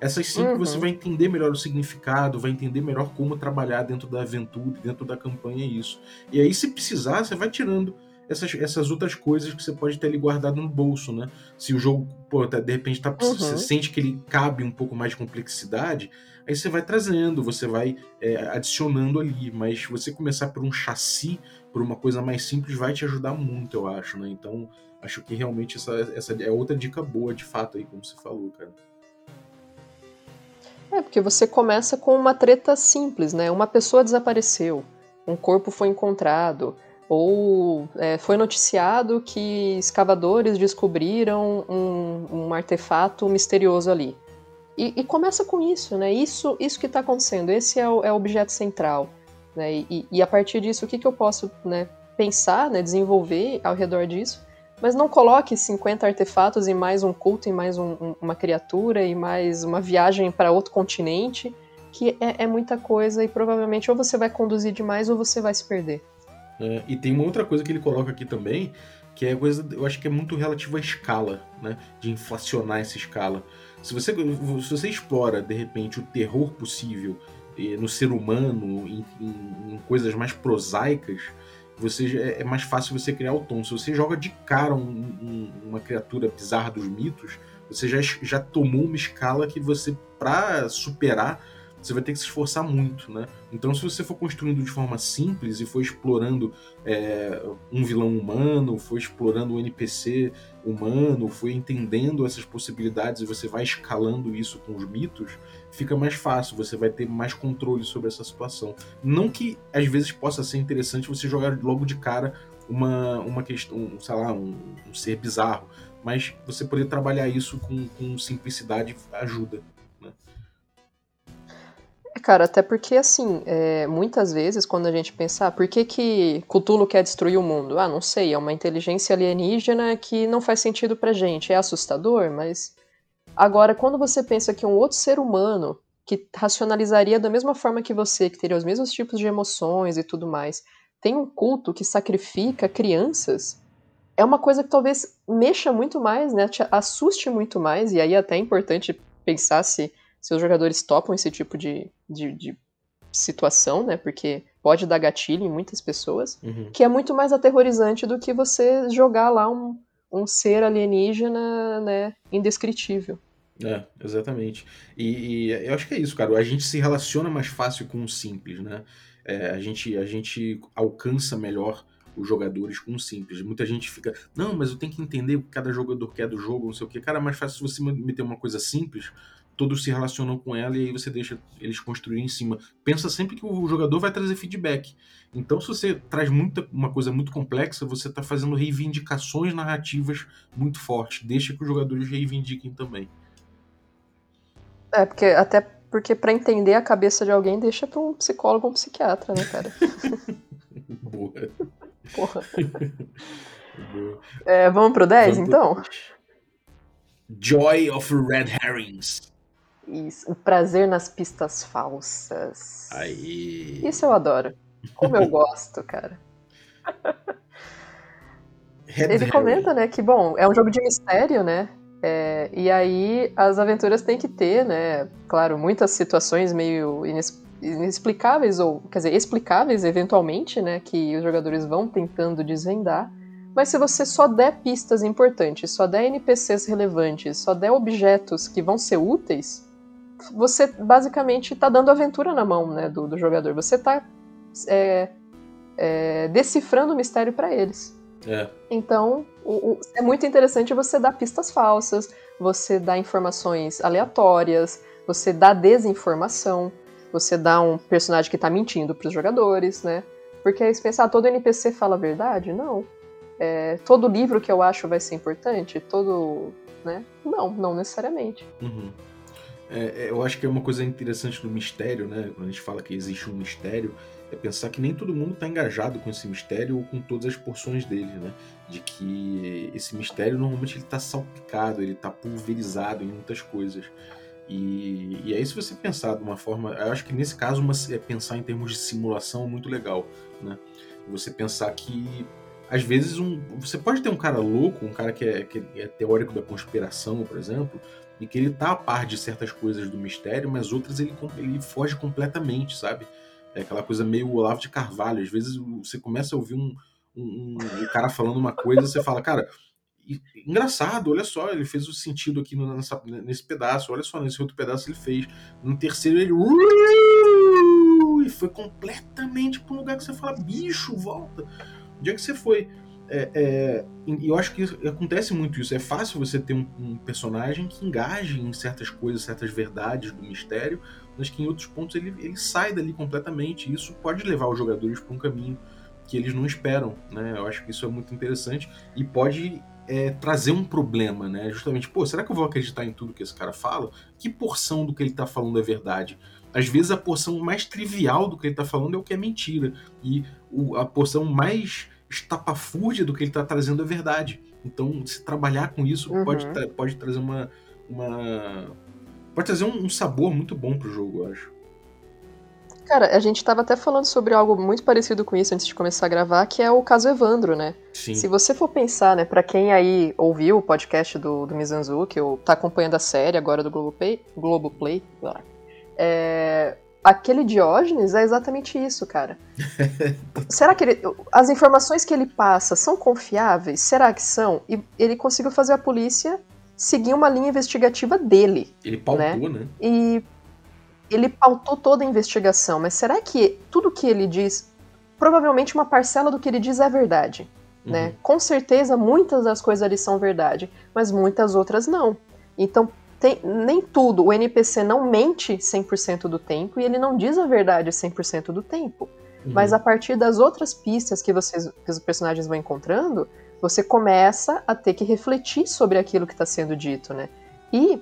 essas cinco uhum. você vai entender melhor o significado, vai entender melhor como trabalhar dentro da aventura, dentro da campanha, isso. E aí, se precisar, você vai tirando essas, essas outras coisas que você pode ter ali guardado no bolso, né? Se o jogo, pô, tá, de repente tá, uhum. você sente que ele cabe um pouco mais de complexidade, aí você vai trazendo, você vai é, adicionando ali. Mas você começar por um chassi, por uma coisa mais simples, vai te ajudar muito, eu acho, né? Então, acho que realmente essa, essa é outra dica boa, de fato, aí, como você falou, cara. É, porque você começa com uma treta simples, né? Uma pessoa desapareceu, um corpo foi encontrado, ou é, foi noticiado que escavadores descobriram um, um artefato misterioso ali. E, e, começa com isso, né? Isso, isso que está acontecendo, esse é o, é o, objeto central. Né? E, e, a partir disso, o que, que eu posso né, pensar, né, desenvolver ao redor disso? Mas não coloque 50 artefatos e mais um culto, e mais um, um, uma criatura, e mais uma viagem para outro continente, que é, é muita coisa e provavelmente ou você vai conduzir demais ou você vai se perder. É, e tem uma outra coisa que ele coloca aqui também, que é coisa, eu acho que é muito relativo à escala, né? De inflacionar essa escala. Se você, se você explora, de repente, o terror possível no ser humano, em, em, em, coisas mais prosaicas, você é, é mais fácil você criar o tom. Se você joga de cara um, um, uma criatura bizarra dos mitos, você já, já tomou uma escala que você, para superar, você vai ter que se esforçar muito, né? Então, se você for construindo de forma simples e for explorando é, um vilão humano, for explorando um NPC humano, for entendendo essas possibilidades e você vai escalando isso com os mitos, fica mais fácil, você vai ter mais controle sobre essa situação. Não que às vezes possa ser interessante você jogar logo de cara uma, uma questão, sei lá, um, um ser bizarro, mas você poder trabalhar isso com, com simplicidade ajuda. É, cara, até porque, assim, é, muitas vezes quando a gente pensa, ah, por que, que Cthulhu quer destruir o mundo? Ah, não sei, é uma inteligência alienígena que não faz sentido pra gente. É assustador, mas. Agora, quando você pensa que um outro ser humano que racionalizaria da mesma forma que você, que teria os mesmos tipos de emoções e tudo mais, tem um culto que sacrifica crianças, é uma coisa que talvez mexa muito mais, né? Te assuste muito mais, e aí é até é importante pensar se seus jogadores topam esse tipo de, de, de situação, né? Porque pode dar gatilho em muitas pessoas, uhum. que é muito mais aterrorizante do que você jogar lá um, um ser alienígena, né, indescritível. É, exatamente. E, e, eu acho que é isso, cara. A gente se relaciona mais fácil com o simples, né? É, a, gente, a gente alcança melhor os jogadores com o simples. Muita gente fica, não, mas eu tenho que entender o que cada jogador quer do jogo, não sei o que. Cara, é mais fácil você meter uma coisa simples, todos se relacionam com ela e aí você deixa eles construir em cima. Pensa sempre que o jogador vai trazer feedback. Então, se você traz muita, uma coisa muito complexa, você está fazendo reivindicações narrativas muito fortes. Deixa que os jogadores reivindiquem também. É, porque até porque para entender a cabeça de alguém, deixa pra um psicólogo ou um psiquiatra, né, cara? [laughs] Boa. Porra. Boa. É, vamos pro 10, Vamos pro então? Joy of Red Herrings. Isso. O prazer nas pistas falsas. Aí. Isso eu adoro. Como eu gosto, cara. [laughs] Red Ele Herring. comenta, né, que, bom, é um jogo de mistério, né? É, e aí as aventuras têm que ter, né? Claro, muitas situações meio inexplicáveis, ou, quer dizer, explicáveis eventualmente, né? Que os jogadores vão tentando desvendar. Mas se você só der pistas importantes, só der NPCs relevantes, só der objetos que vão ser úteis, você basicamente está dando aventura na mão né, do, do jogador. Você está decifrando o mistério para eles. É. Então, o- o- é muito interessante você dar pistas falsas, você dá informações aleatórias, você dá desinformação, você dá um personagem que tá mentindo pros jogadores, né? Porque aí você pensa, ah, todo NPC fala a verdade? Não. É, todo livro que eu acho vai ser importante? Todo. Né? Não, não necessariamente. Uhum. É, é, eu acho que é uma coisa interessante do mistério, né? Quando a gente fala que existe um mistério, é pensar que nem todo mundo está engajado com esse mistério ou com todas as porções dele, né? De que esse mistério normalmente ele está salpicado, ele está pulverizado em muitas coisas. E, e aí, se você pensar de uma forma. Eu acho que nesse caso, uma, é pensar em termos de simulação é muito legal, né? Você pensar que. Às vezes, um, você pode ter um cara louco, um cara que é, que é teórico da conspiração, por exemplo, e que ele tá a par de certas coisas do mistério, mas outras ele, ele foge completamente, sabe? É aquela coisa meio Olavo de Carvalho. Às vezes você começa a ouvir um, um, um- cara falando uma coisa e você fala, cara, engraçado, olha só, ele fez o sentido aqui no- nessa- nesse pedaço, olha só, nesse outro pedaço ele fez. No terceiro ele. E foi completamente para um lugar que você fala, bicho, volta. Onde é que você foi? É, é, eu acho que acontece muito isso. É fácil você ter um, um personagem que engaje em certas coisas, certas verdades do mistério, mas que em outros pontos ele, ele sai dali completamente. E isso pode levar os jogadores para um caminho que eles não esperam. Né? Eu acho que isso é muito interessante e pode é, trazer um problema, né? Justamente, pô, será que eu vou acreditar em tudo que esse cara fala? Que porção do que ele tá falando é verdade? Às vezes a porção mais trivial do que ele tá falando é o que é mentira. E o- a porção mais estapafúrdia do que ele tá trazendo é verdade. Então, se trabalhar com isso Uhum. pode, tra- pode trazer uma, uma. Pode trazer um, um sabor muito bom pro jogo, eu acho. Cara, a gente tava até falando sobre algo muito parecido com isso antes de começar a gravar, que é o caso Evandro, né? Sim. Se você for pensar, né, pra quem aí ouviu o podcast do, do Mizanzuki, ou tá acompanhando a série agora do Globoplay, Globoplay é, aquele Diógenes é exatamente isso, cara. [laughs] Será que ele, as informações que ele passa são confiáveis? Será que são? E ele conseguiu fazer a polícia seguir uma linha investigativa dele. Ele pautou, né? E ele pautou toda a investigação, mas será que tudo que ele diz, provavelmente uma parcela do que ele diz é verdade, né? Uhum. Com certeza muitas das coisas ali são verdade, mas muitas outras não. Então, tem- nem tudo, o NPC não mente 100% do tempo e ele não diz a verdade 100% do tempo. Uhum. Mas a partir das outras pistas que, vocês, que os personagens vão encontrando, você começa a ter que refletir sobre aquilo que está sendo dito, né? E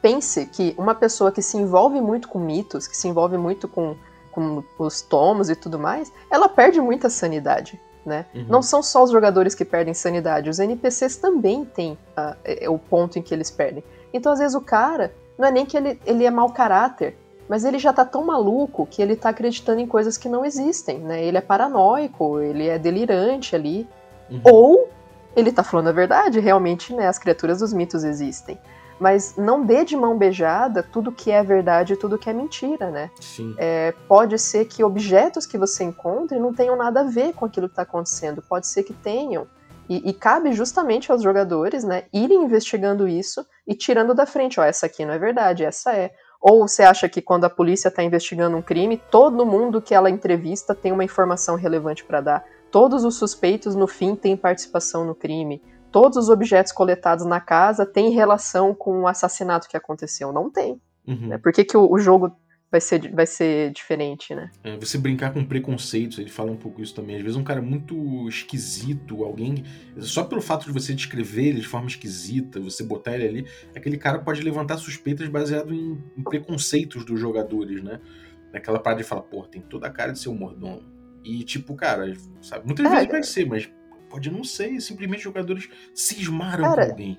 pense que uma pessoa que se envolve muito com mitos, que se envolve muito com, com os tomos e tudo mais, ela perde muita sanidade, né? Uhum. Não são só os jogadores que perdem sanidade, os NPCs também têm é o ponto em que eles perdem. Então, às vezes, o cara, não é nem que ele, ele é mau caráter, mas ele já tá tão maluco que ele tá acreditando em coisas que não existem, né? Ele é paranoico, ele é delirante ali. Uhum. Ou ele tá falando a verdade, realmente, né? As criaturas dos mitos existem. Mas não dê de mão beijada tudo que é verdade e tudo que é mentira, né? Sim. É, pode ser que objetos que você encontre não tenham nada a ver com aquilo que está acontecendo. Pode ser que tenham. E, e cabe justamente aos jogadores, né, irem investigando isso e tirando da frente, ó, essa aqui não é verdade, essa é. Ou você acha que quando a polícia está investigando um crime, todo mundo que ela entrevista tem uma informação relevante para dar. Todos os suspeitos, no fim, têm participação no crime. Todos os objetos coletados na casa têm relação com o assassinato que aconteceu. Não tem. Uhum. Né? Por que, que o, o jogo vai ser, vai ser diferente, né? É, você brincar com preconceitos, ele fala um pouco isso também. Às vezes um cara muito esquisito, alguém. Só pelo fato de você descrever ele de forma esquisita, você botar ele ali, aquele cara pode levantar suspeitas baseado em, em preconceitos dos jogadores, né? Naquela parada de falar, pô, tem toda a cara de ser um mordomo. E, tipo, cara, sabe? Muitas É, vezes vai ser, mas pode não ser. Simplesmente jogadores cismaram Cara, com alguém.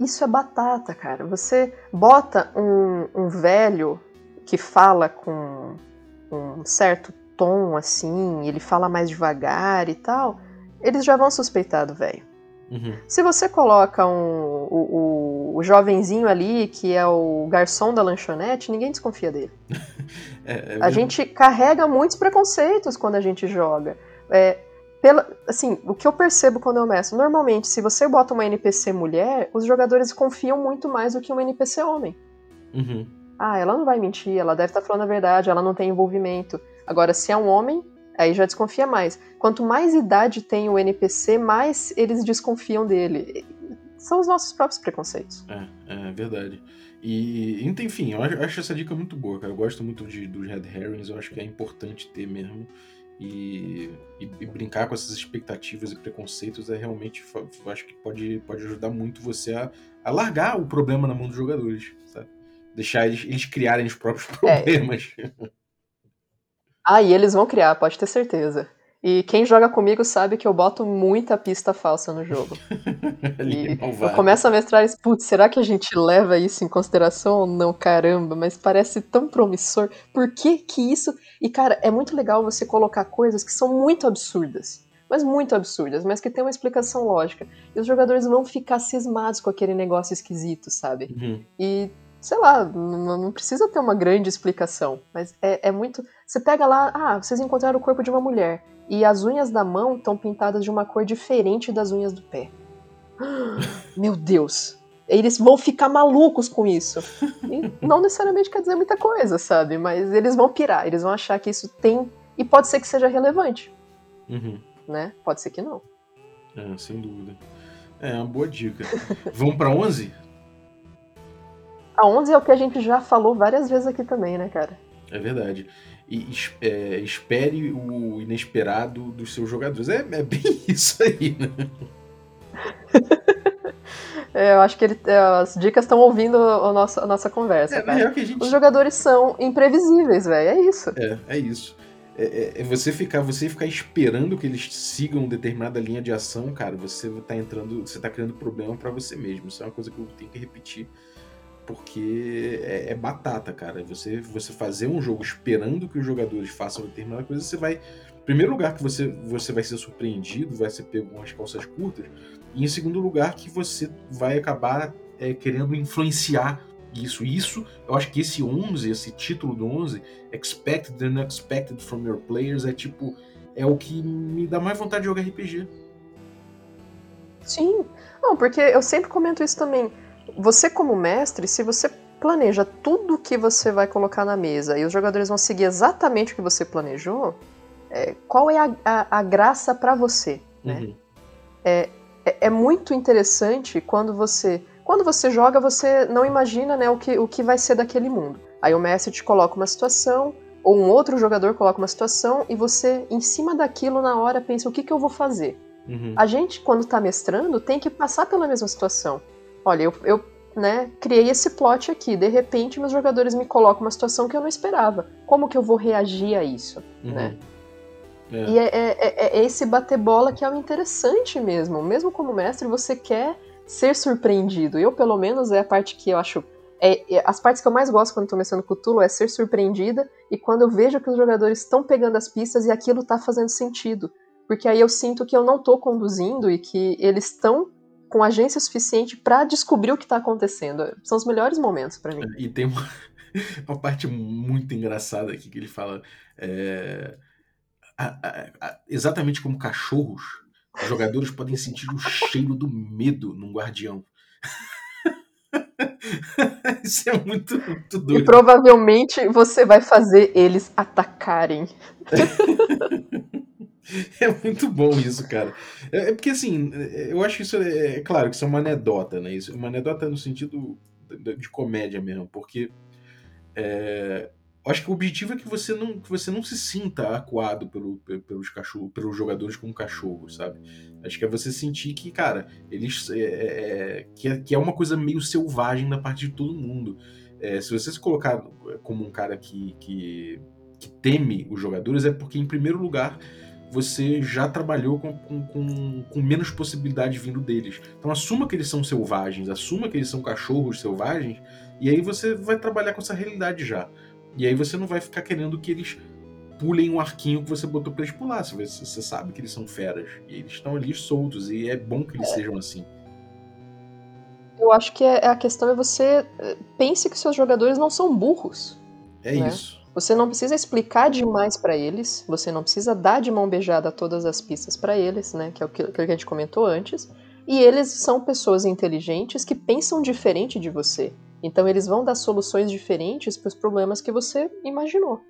Isso é batata, cara. Você bota um, um velho que fala com um certo tom assim, ele fala mais devagar e tal, eles já vão suspeitar do velho. Uhum. Se você coloca um, o, o, o jovenzinho ali, que é o garçom da lanchonete, ninguém desconfia dele. [laughs] É, é A gente carrega muitos preconceitos quando a gente joga. É, pela, assim, o que eu percebo quando eu meço, normalmente, se você bota uma NPC mulher, os jogadores confiam muito mais do que uma NPC homem. Uhum. Ah, ela não vai mentir, ela deve estar falando a verdade, ela não tem envolvimento. Agora, se é um homem, aí já desconfia mais. Quanto mais idade tem o NPC, mais eles desconfiam dele. São os nossos próprios preconceitos. É, é verdade. E, enfim, eu acho, eu acho essa dica muito boa, cara. Eu gosto muito de, dos Red Herrings, eu acho que é importante ter mesmo. E, e- e brincar com essas expectativas e preconceitos é realmente, acho que pode, pode ajudar muito você a, a largar o problema na mão dos jogadores, sabe? Deixar eles, eles criarem os próprios [laughs] É. problemas. Ah, e eles vão criar, pode ter certeza. E quem joga comigo sabe que eu boto muita pista falsa no jogo. [laughs] E eu começo a mestrar isso, putz, será que a gente leva isso em consideração ou não? Caramba, mas parece tão promissor. Por que que isso... E, cara, é muito legal você colocar coisas que são muito absurdas. Mas muito absurdas, mas que tem uma explicação lógica. E os jogadores vão ficar cismados com aquele negócio esquisito, sabe? Uhum. E, sei lá, n- não precisa ter uma grande explicação. Mas é, é muito... Você pega lá, ah, vocês encontraram o corpo de uma mulher. E as unhas da mão estão pintadas de uma cor diferente das unhas do pé. [gasps] Meu Deus. Eles vão ficar malucos com isso. E não necessariamente quer dizer muita coisa, sabe? Mas eles vão pirar, eles vão achar que isso tem. E pode ser que seja relevante, Uhum. né? Pode ser que não. É, sem dúvida. É, uma boa dica. Vamos pra 11? A 11 é o que a gente já falou várias vezes aqui também, né, cara? É verdade. E é, espere o inesperado dos seus jogadores. É, é bem [laughs] isso aí, né? [laughs] É, eu acho que ele- é, as dicas estão ouvindo a nossa, a nossa conversa, É, cara. real que a gente. Os jogadores são imprevisíveis, velho. É isso. É, é isso. É, é- é você ficar, você ficar esperando que eles sigam determinada linha de ação, cara, você tá entrando, você tá criando problema pra você mesmo. Isso é uma coisa que eu tenho que repetir. Porque é, é batata, cara. Você, você fazer um jogo esperando que os jogadores façam determinada coisa, você vai. Primeiro lugar, que você, você vai ser surpreendido, vai ser pego com as calças curtas. E em segundo lugar, que você vai acabar é, querendo influenciar isso. Isso, eu acho que esse 11, esse título do 11, Expected and Unexpected from Your Players, é tipo. É o que me dá mais vontade de jogar RPG. Sim. Não, porque eu sempre comento isso também. Você, como mestre, se você planeja tudo que você vai colocar na mesa e os jogadores vão seguir exatamente o que você planejou, é, qual é a, a- a graça pra você? Né? Uhum. É, é muito interessante quando você. Quando você joga, você não imagina né, o, que, o que vai ser daquele mundo. Aí o mestre te coloca uma situação, ou um outro jogador coloca uma situação, e você, em cima daquilo, na hora, pensa: o que, que eu vou fazer? Uhum. A gente, quando tá mestrando, tem que passar pela mesma situação. Olha, eu, eu né, criei esse plot aqui, de repente meus jogadores me colocam uma situação que eu não esperava. Como que eu vou reagir a isso? Uhum. né? É. E é, é- é- é esse bater bola que é o interessante mesmo. Mesmo como mestre, você quer ser surpreendido. Eu, pelo menos, é a parte que eu acho. é- é- as partes que eu mais gosto quando tô mestrando Cthulhu é ser surpreendida e quando eu vejo que os jogadores estão pegando as pistas e aquilo tá fazendo sentido. Porque aí eu sinto que eu não tô conduzindo e que eles estão com agência suficiente pra descobrir o que tá acontecendo. São os melhores momentos pra mim. E tem uma, [laughs] uma parte muito engraçada aqui que ele fala. é, a- a- a- exatamente como cachorros, os jogadores podem sentir o cheiro do medo num guardião. [laughs] Isso é muito, muito E doido. provavelmente você vai fazer eles atacarem. [laughs] [laughs] É muito bom isso, cara. É, é porque assim, é- eu acho isso é, é claro que isso é uma anedota, né? Isso é uma anedota no sentido de, de comédia mesmo, porque É, acho que o objetivo é que você não, que você não se sinta acuado pelo, pelos, cachorro, pelos jogadores como cachorros, sabe? Acho que é você sentir que, cara, eles. É, é, que, é, que é uma coisa meio selvagem da parte de todo mundo. É, se você se colocar como um cara que, que, que, teme os jogadores, é porque, em primeiro lugar, você já trabalhou com, com, com, com menos possibilidade vindo deles. Então, assuma que eles são selvagens, assuma que eles são cachorros selvagens, e aí você vai trabalhar com essa realidade já. E aí você não vai ficar querendo que eles pulem um arquinho que você botou pra eles pular. Você, você sabe que eles são feras. E eles estão ali soltos. E é bom que eles é. sejam assim. Eu acho que é, a questão é você eh, pense que seus jogadores não são burros. É né? isso. Você não precisa explicar demais para eles, você não precisa dar de mão beijada todas as pistas para eles, né? Que é o que, a gente comentou antes. E eles são pessoas inteligentes que pensam diferente de você. Então eles vão dar soluções diferentes para os problemas que você imaginou.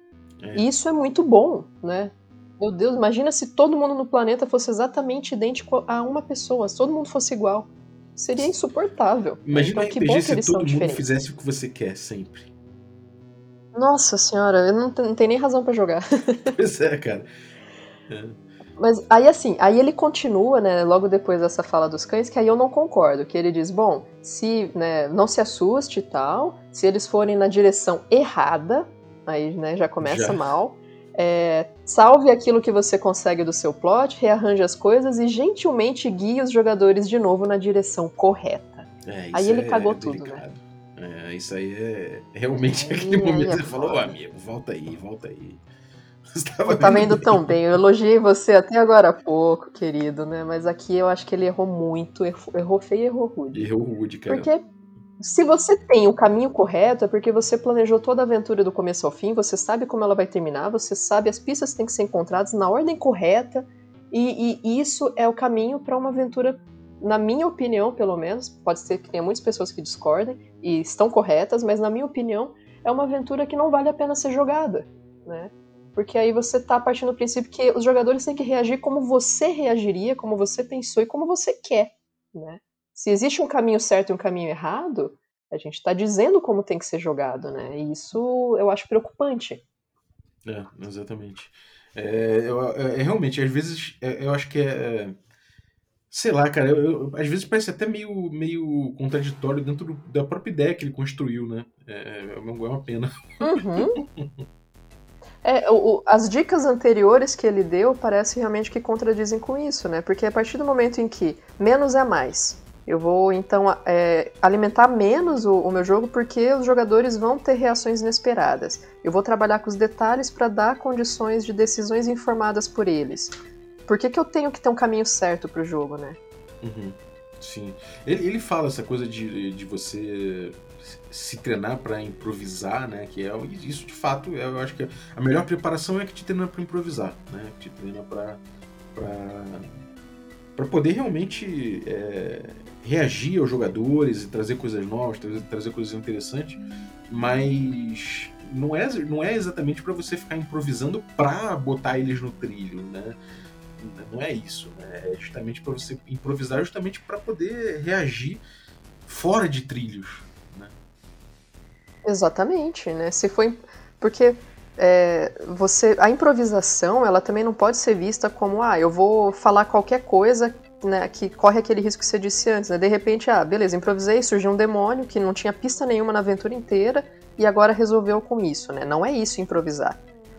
É. E isso é muito bom, né? Meu Deus, imagina se todo mundo no planeta fosse exatamente idêntico a uma pessoa, se todo mundo fosse igual. Seria insuportável. Imagina então, que bom que eles se todo mundo diferentes. fizesse o que você quer sempre. Nossa senhora, eu não, não tenho nem razão para jogar. [laughs] Pois é, cara. É. Mas aí assim, aí ele continua, né, logo depois dessa fala dos cães, que aí eu não concordo, que ele diz, bom, se, né, não se assuste e tal, se eles forem na direção errada, aí, né, já começa já. mal, é, salve aquilo que você consegue do seu plot, rearranje as coisas e gentilmente guie os jogadores de novo na direção correta. É, aí ele é cagou tudo, né? É, isso aí é realmente [laughs] aquele momento que você falou, oh, amigo, volta aí, volta aí. [laughs] Eu tava indo tão bem. Eu elogiei você até agora há pouco, querido, né? Mas aqui eu acho que ele errou muito. Errou feio e errou rude. Errou rude, cara. Porque se você tem o caminho correto, é porque você planejou toda a aventura do começo ao fim, você sabe como ela vai terminar, você sabe as pistas que têm que ser encontradas na ordem correta, e, e isso é o caminho para uma aventura, na minha opinião, pelo menos. Pode ser que tenha muitas pessoas que discordem e estão corretas, mas na minha opinião, é uma aventura que não vale a pena ser jogada, né? Porque aí você tá partindo do princípio que os jogadores têm que reagir como você reagiria, como você pensou e como você quer, né? Se existe um caminho certo e um caminho errado, a gente está dizendo como tem que ser jogado, né? E isso eu acho preocupante. É, exatamente. É, eu, é, é realmente, às vezes, é, eu acho que é, é. Sei lá, cara, eu, eu, às vezes parece até meio, meio contraditório dentro do, da própria ideia que ele construiu, né? É, é uma pena. Uhum. É, o, as dicas anteriores que ele deu parece realmente que contradizem com isso, né? Porque a partir do momento em que menos é mais, eu vou então é, alimentar menos o, o, meu jogo porque os jogadores vão ter reações inesperadas. Eu vou trabalhar com os detalhes para dar condições de decisões informadas por eles. Por que, que eu tenho que ter um caminho certo para o jogo, né? Uhum. Sim. Ele, ele fala essa coisa de, de você se treinar para improvisar, né? Que é isso de fato, eu acho que a melhor preparação é que te treina para improvisar, né? Que te treina para para poder realmente é, reagir aos jogadores e trazer coisas novas, trazer, trazer coisas interessantes, mas não é, não é exatamente para você ficar improvisando para botar eles no trilho, né? Não é isso, né? É justamente para você improvisar justamente para poder reagir fora de trilhos, Exatamente, né? Se foi porque é, você a improvisação ela também não pode ser vista como ah eu vou falar qualquer coisa né, que corre aquele risco que você disse antes, né? De repente, ah, beleza, improvisei, surgiu um demônio que não tinha pista nenhuma na aventura inteira e agora resolveu com isso, né? Não é isso improvisar,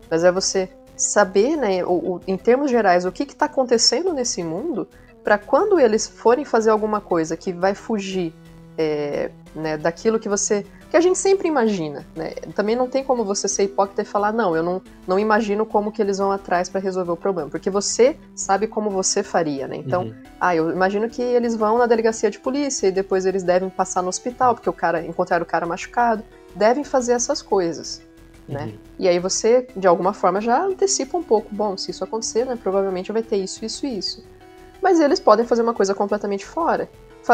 mas é você saber, né, o, o, em termos gerais, o que está acontecendo nesse mundo para quando eles forem fazer alguma coisa que vai fugir é, né, daquilo que você que a gente sempre imagina, né? Também não tem como você ser hipócrita e falar, não, eu não, não imagino como que eles vão atrás para resolver o problema, porque você sabe como você faria, né? Então, uhum. ah, eu imagino que eles vão na delegacia de polícia e depois eles devem passar no hospital, porque o cara encontraram o cara machucado, devem fazer essas coisas, né? Uhum. E aí você, de alguma forma, já antecipa um pouco, bom, se isso acontecer, né, provavelmente vai ter isso, isso e isso. Mas eles podem fazer uma coisa completamente fora.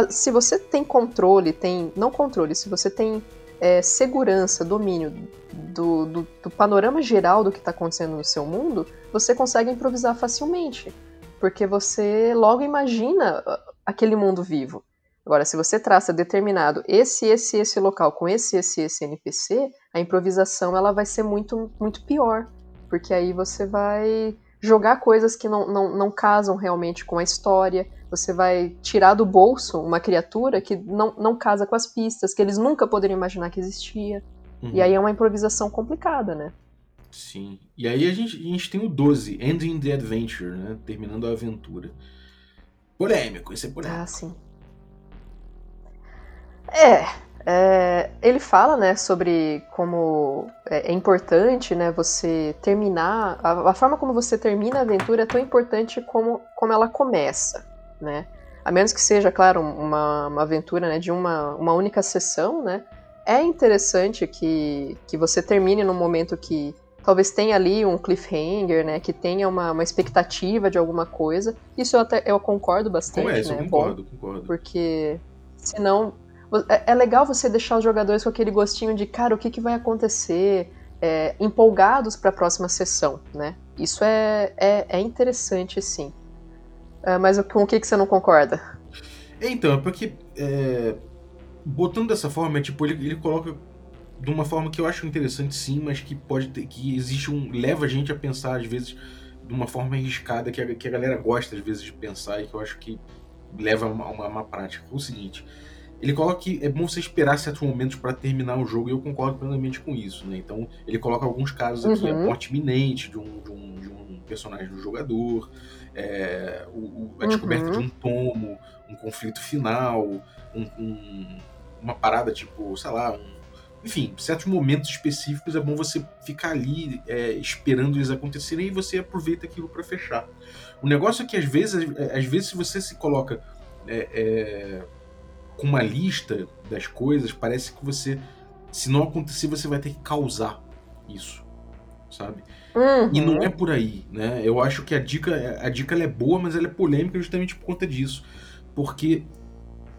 Se você tem controle, tem. Não controle, se você tem é, segurança, domínio do, do, do, panorama geral do que está acontecendo no seu mundo, você consegue improvisar facilmente. Porque você logo imagina aquele mundo vivo. Agora, se você traça determinado esse, esse, esse local com esse, esse, esse NPC, a improvisação ela vai ser muito, muito pior, porque aí você vai jogar coisas que não, não, não casam realmente com a história, você vai tirar do bolso uma criatura que não, não casa com as pistas, que eles nunca poderiam imaginar que existia. Uhum. E aí é uma improvisação complicada, né? Sim. E aí a gente, a gente tem o 12, Ending the Adventure, né? Terminando a aventura. Polêmico, esse é polêmico. Ah, sim. É, é, ele fala, né, sobre como é, é importante, né, você terminar, a, a, forma como você termina a aventura é tão importante como, como ela começa, né, a menos que seja, claro, uma, uma aventura, né, de uma, uma única sessão, né, é interessante que, que você termine num momento que talvez tenha ali um cliffhanger, né, que tenha uma, uma expectativa de alguma coisa, isso eu até eu concordo bastante, Com essa, né, eu concordo, bom, concordo. porque senão é, é legal você deixar os jogadores com aquele gostinho de, cara, o que, que vai acontecer, é, empolgados para a próxima sessão, né? Isso é, é, é interessante, sim. É, mas com o que, que você não concorda? Então, é porque é, botando dessa forma, é, tipo, ele, ele coloca de uma forma que eu acho interessante, sim, mas que pode ter, que existe um leva a gente a pensar às vezes de uma forma arriscada que a, que a galera gosta às vezes de pensar e que eu acho que leva a uma, uma, uma prática. É o seguinte, ele coloca que é bom você esperar certos momentos para terminar o jogo e eu concordo plenamente com isso, né? Então ele coloca alguns casos aqui, Uhum. a morte iminente de um, de um, de um personagem do jogador, é, o- o- a descoberta Uhum. de um tomo, um conflito final, um- um- uma parada tipo, sei lá, um- enfim, certos momentos específicos é bom você ficar ali é, esperando eles acontecerem e você aproveita aquilo para fechar. O negócio é que às vezes, às vezes se você se coloca é, é, com uma lista das coisas, parece que você, se não acontecer, você vai ter que causar isso, sabe? E não é Uhum. por aí, né? Eu acho que a dica, a dica é boa, mas ela é polêmica justamente por conta disso, porque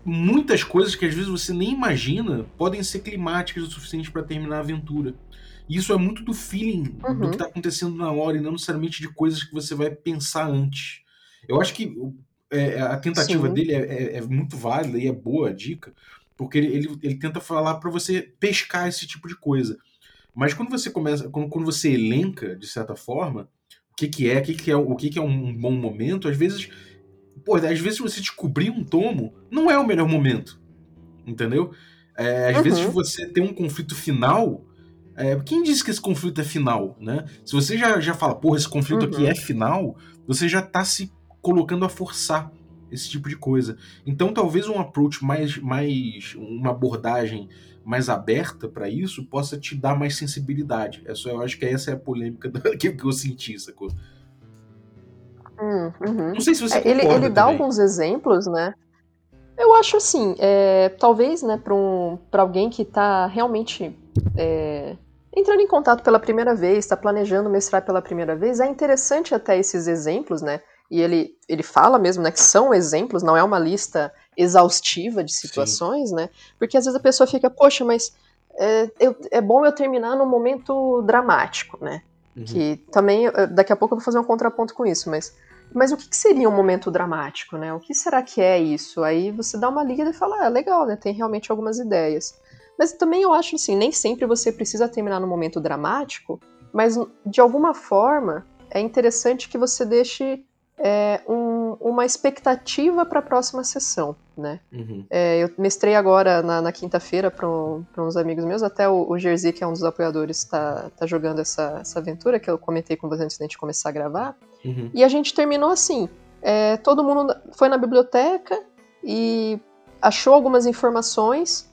muitas coisas que às vezes você nem imagina podem ser climáticas o suficiente para terminar a aventura. E isso é muito do feeling do Uhum. que tá acontecendo na hora e não necessariamente de coisas que você vai pensar antes. Eu acho que é, a tentativa Sim. dele é, é- é muito válida e é boa a dica, porque ele, ele, ele tenta falar para você pescar esse tipo de coisa. Mas quando você começa, quando, quando você elenca, de certa forma, o que, que é, o que, que é, o que, que é um bom momento, às vezes, pô, às vezes você descobrir um tomo não é o melhor momento. Entendeu? É, às Uhum. vezes você tem um conflito final. é, quem disse que esse conflito é final, né? Se você já, já fala, porra, esse conflito aqui Uhum. é final, você já tá se colocando a forçar esse tipo de coisa. Então, talvez um approach mais, mais uma abordagem mais aberta para isso possa te dar mais sensibilidade. É só, eu acho que essa é a polêmica do, [laughs] que, eu senti, sacou? Hum, uhum. Não sei se você É, ele, ele dá também. alguns exemplos, né? Eu acho assim, é, talvez, né, para um, pra alguém que está realmente é, entrando em contato pela primeira vez, está planejando mestrar pela primeira vez, é interessante até esses exemplos, né? E ele, ele fala mesmo, né, que são exemplos, não é uma lista exaustiva de situações, né? Porque às vezes a pessoa fica, poxa, mas é, eu- é bom eu terminar num momento dramático, né? Uhum. Que também, eh, daqui a pouco eu vou fazer um contraponto com isso, mas, mas o que, que seria um momento dramático, né? O que será que é isso? Aí você dá uma liga e fala, ah, legal, né? Tem realmente algumas ideias. Mas também eu acho assim, nem sempre você precisa terminar no momento dramático, mas de alguma forma é interessante que você deixe é, um- uma expectativa para a próxima sessão, né? Uhum. É, eu mestrei agora na, na quinta-feira para uns amigos meus, até o, o Jersey, que é um dos apoiadores, está tá jogando essa, essa aventura que eu comentei com você antes da gente começar a gravar. Uhum. E a gente terminou assim: é, todo mundo foi na biblioteca e achou algumas informações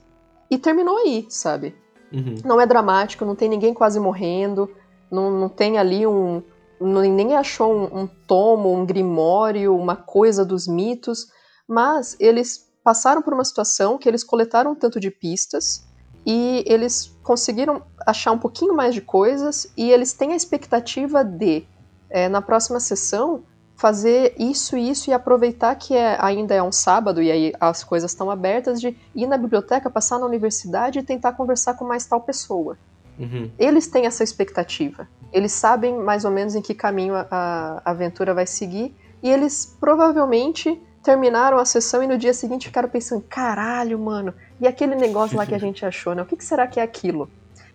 e terminou aí, sabe? Uhum. Não é dramático, não tem ninguém quase morrendo, não, não tem ali um. Ninguém achou um, um tomo, um grimório, uma coisa dos mitos, mas eles passaram por uma situação que eles coletaram um tanto de pistas e eles conseguiram achar um pouquinho mais de coisas e eles têm a expectativa de, é, na próxima sessão, fazer isso e isso e aproveitar que é, ainda é um sábado e aí as coisas estão abertas, de ir na biblioteca, passar na universidade e tentar conversar com mais tal pessoa. Uhum. Eles têm essa expectativa. Eles sabem mais ou menos em que caminho a, a aventura vai seguir e eles provavelmente terminaram a sessão e no dia seguinte ficaram pensando, caralho, mano, e aquele negócio lá que a [laughs] gente achou, né? O que, que será que é aquilo?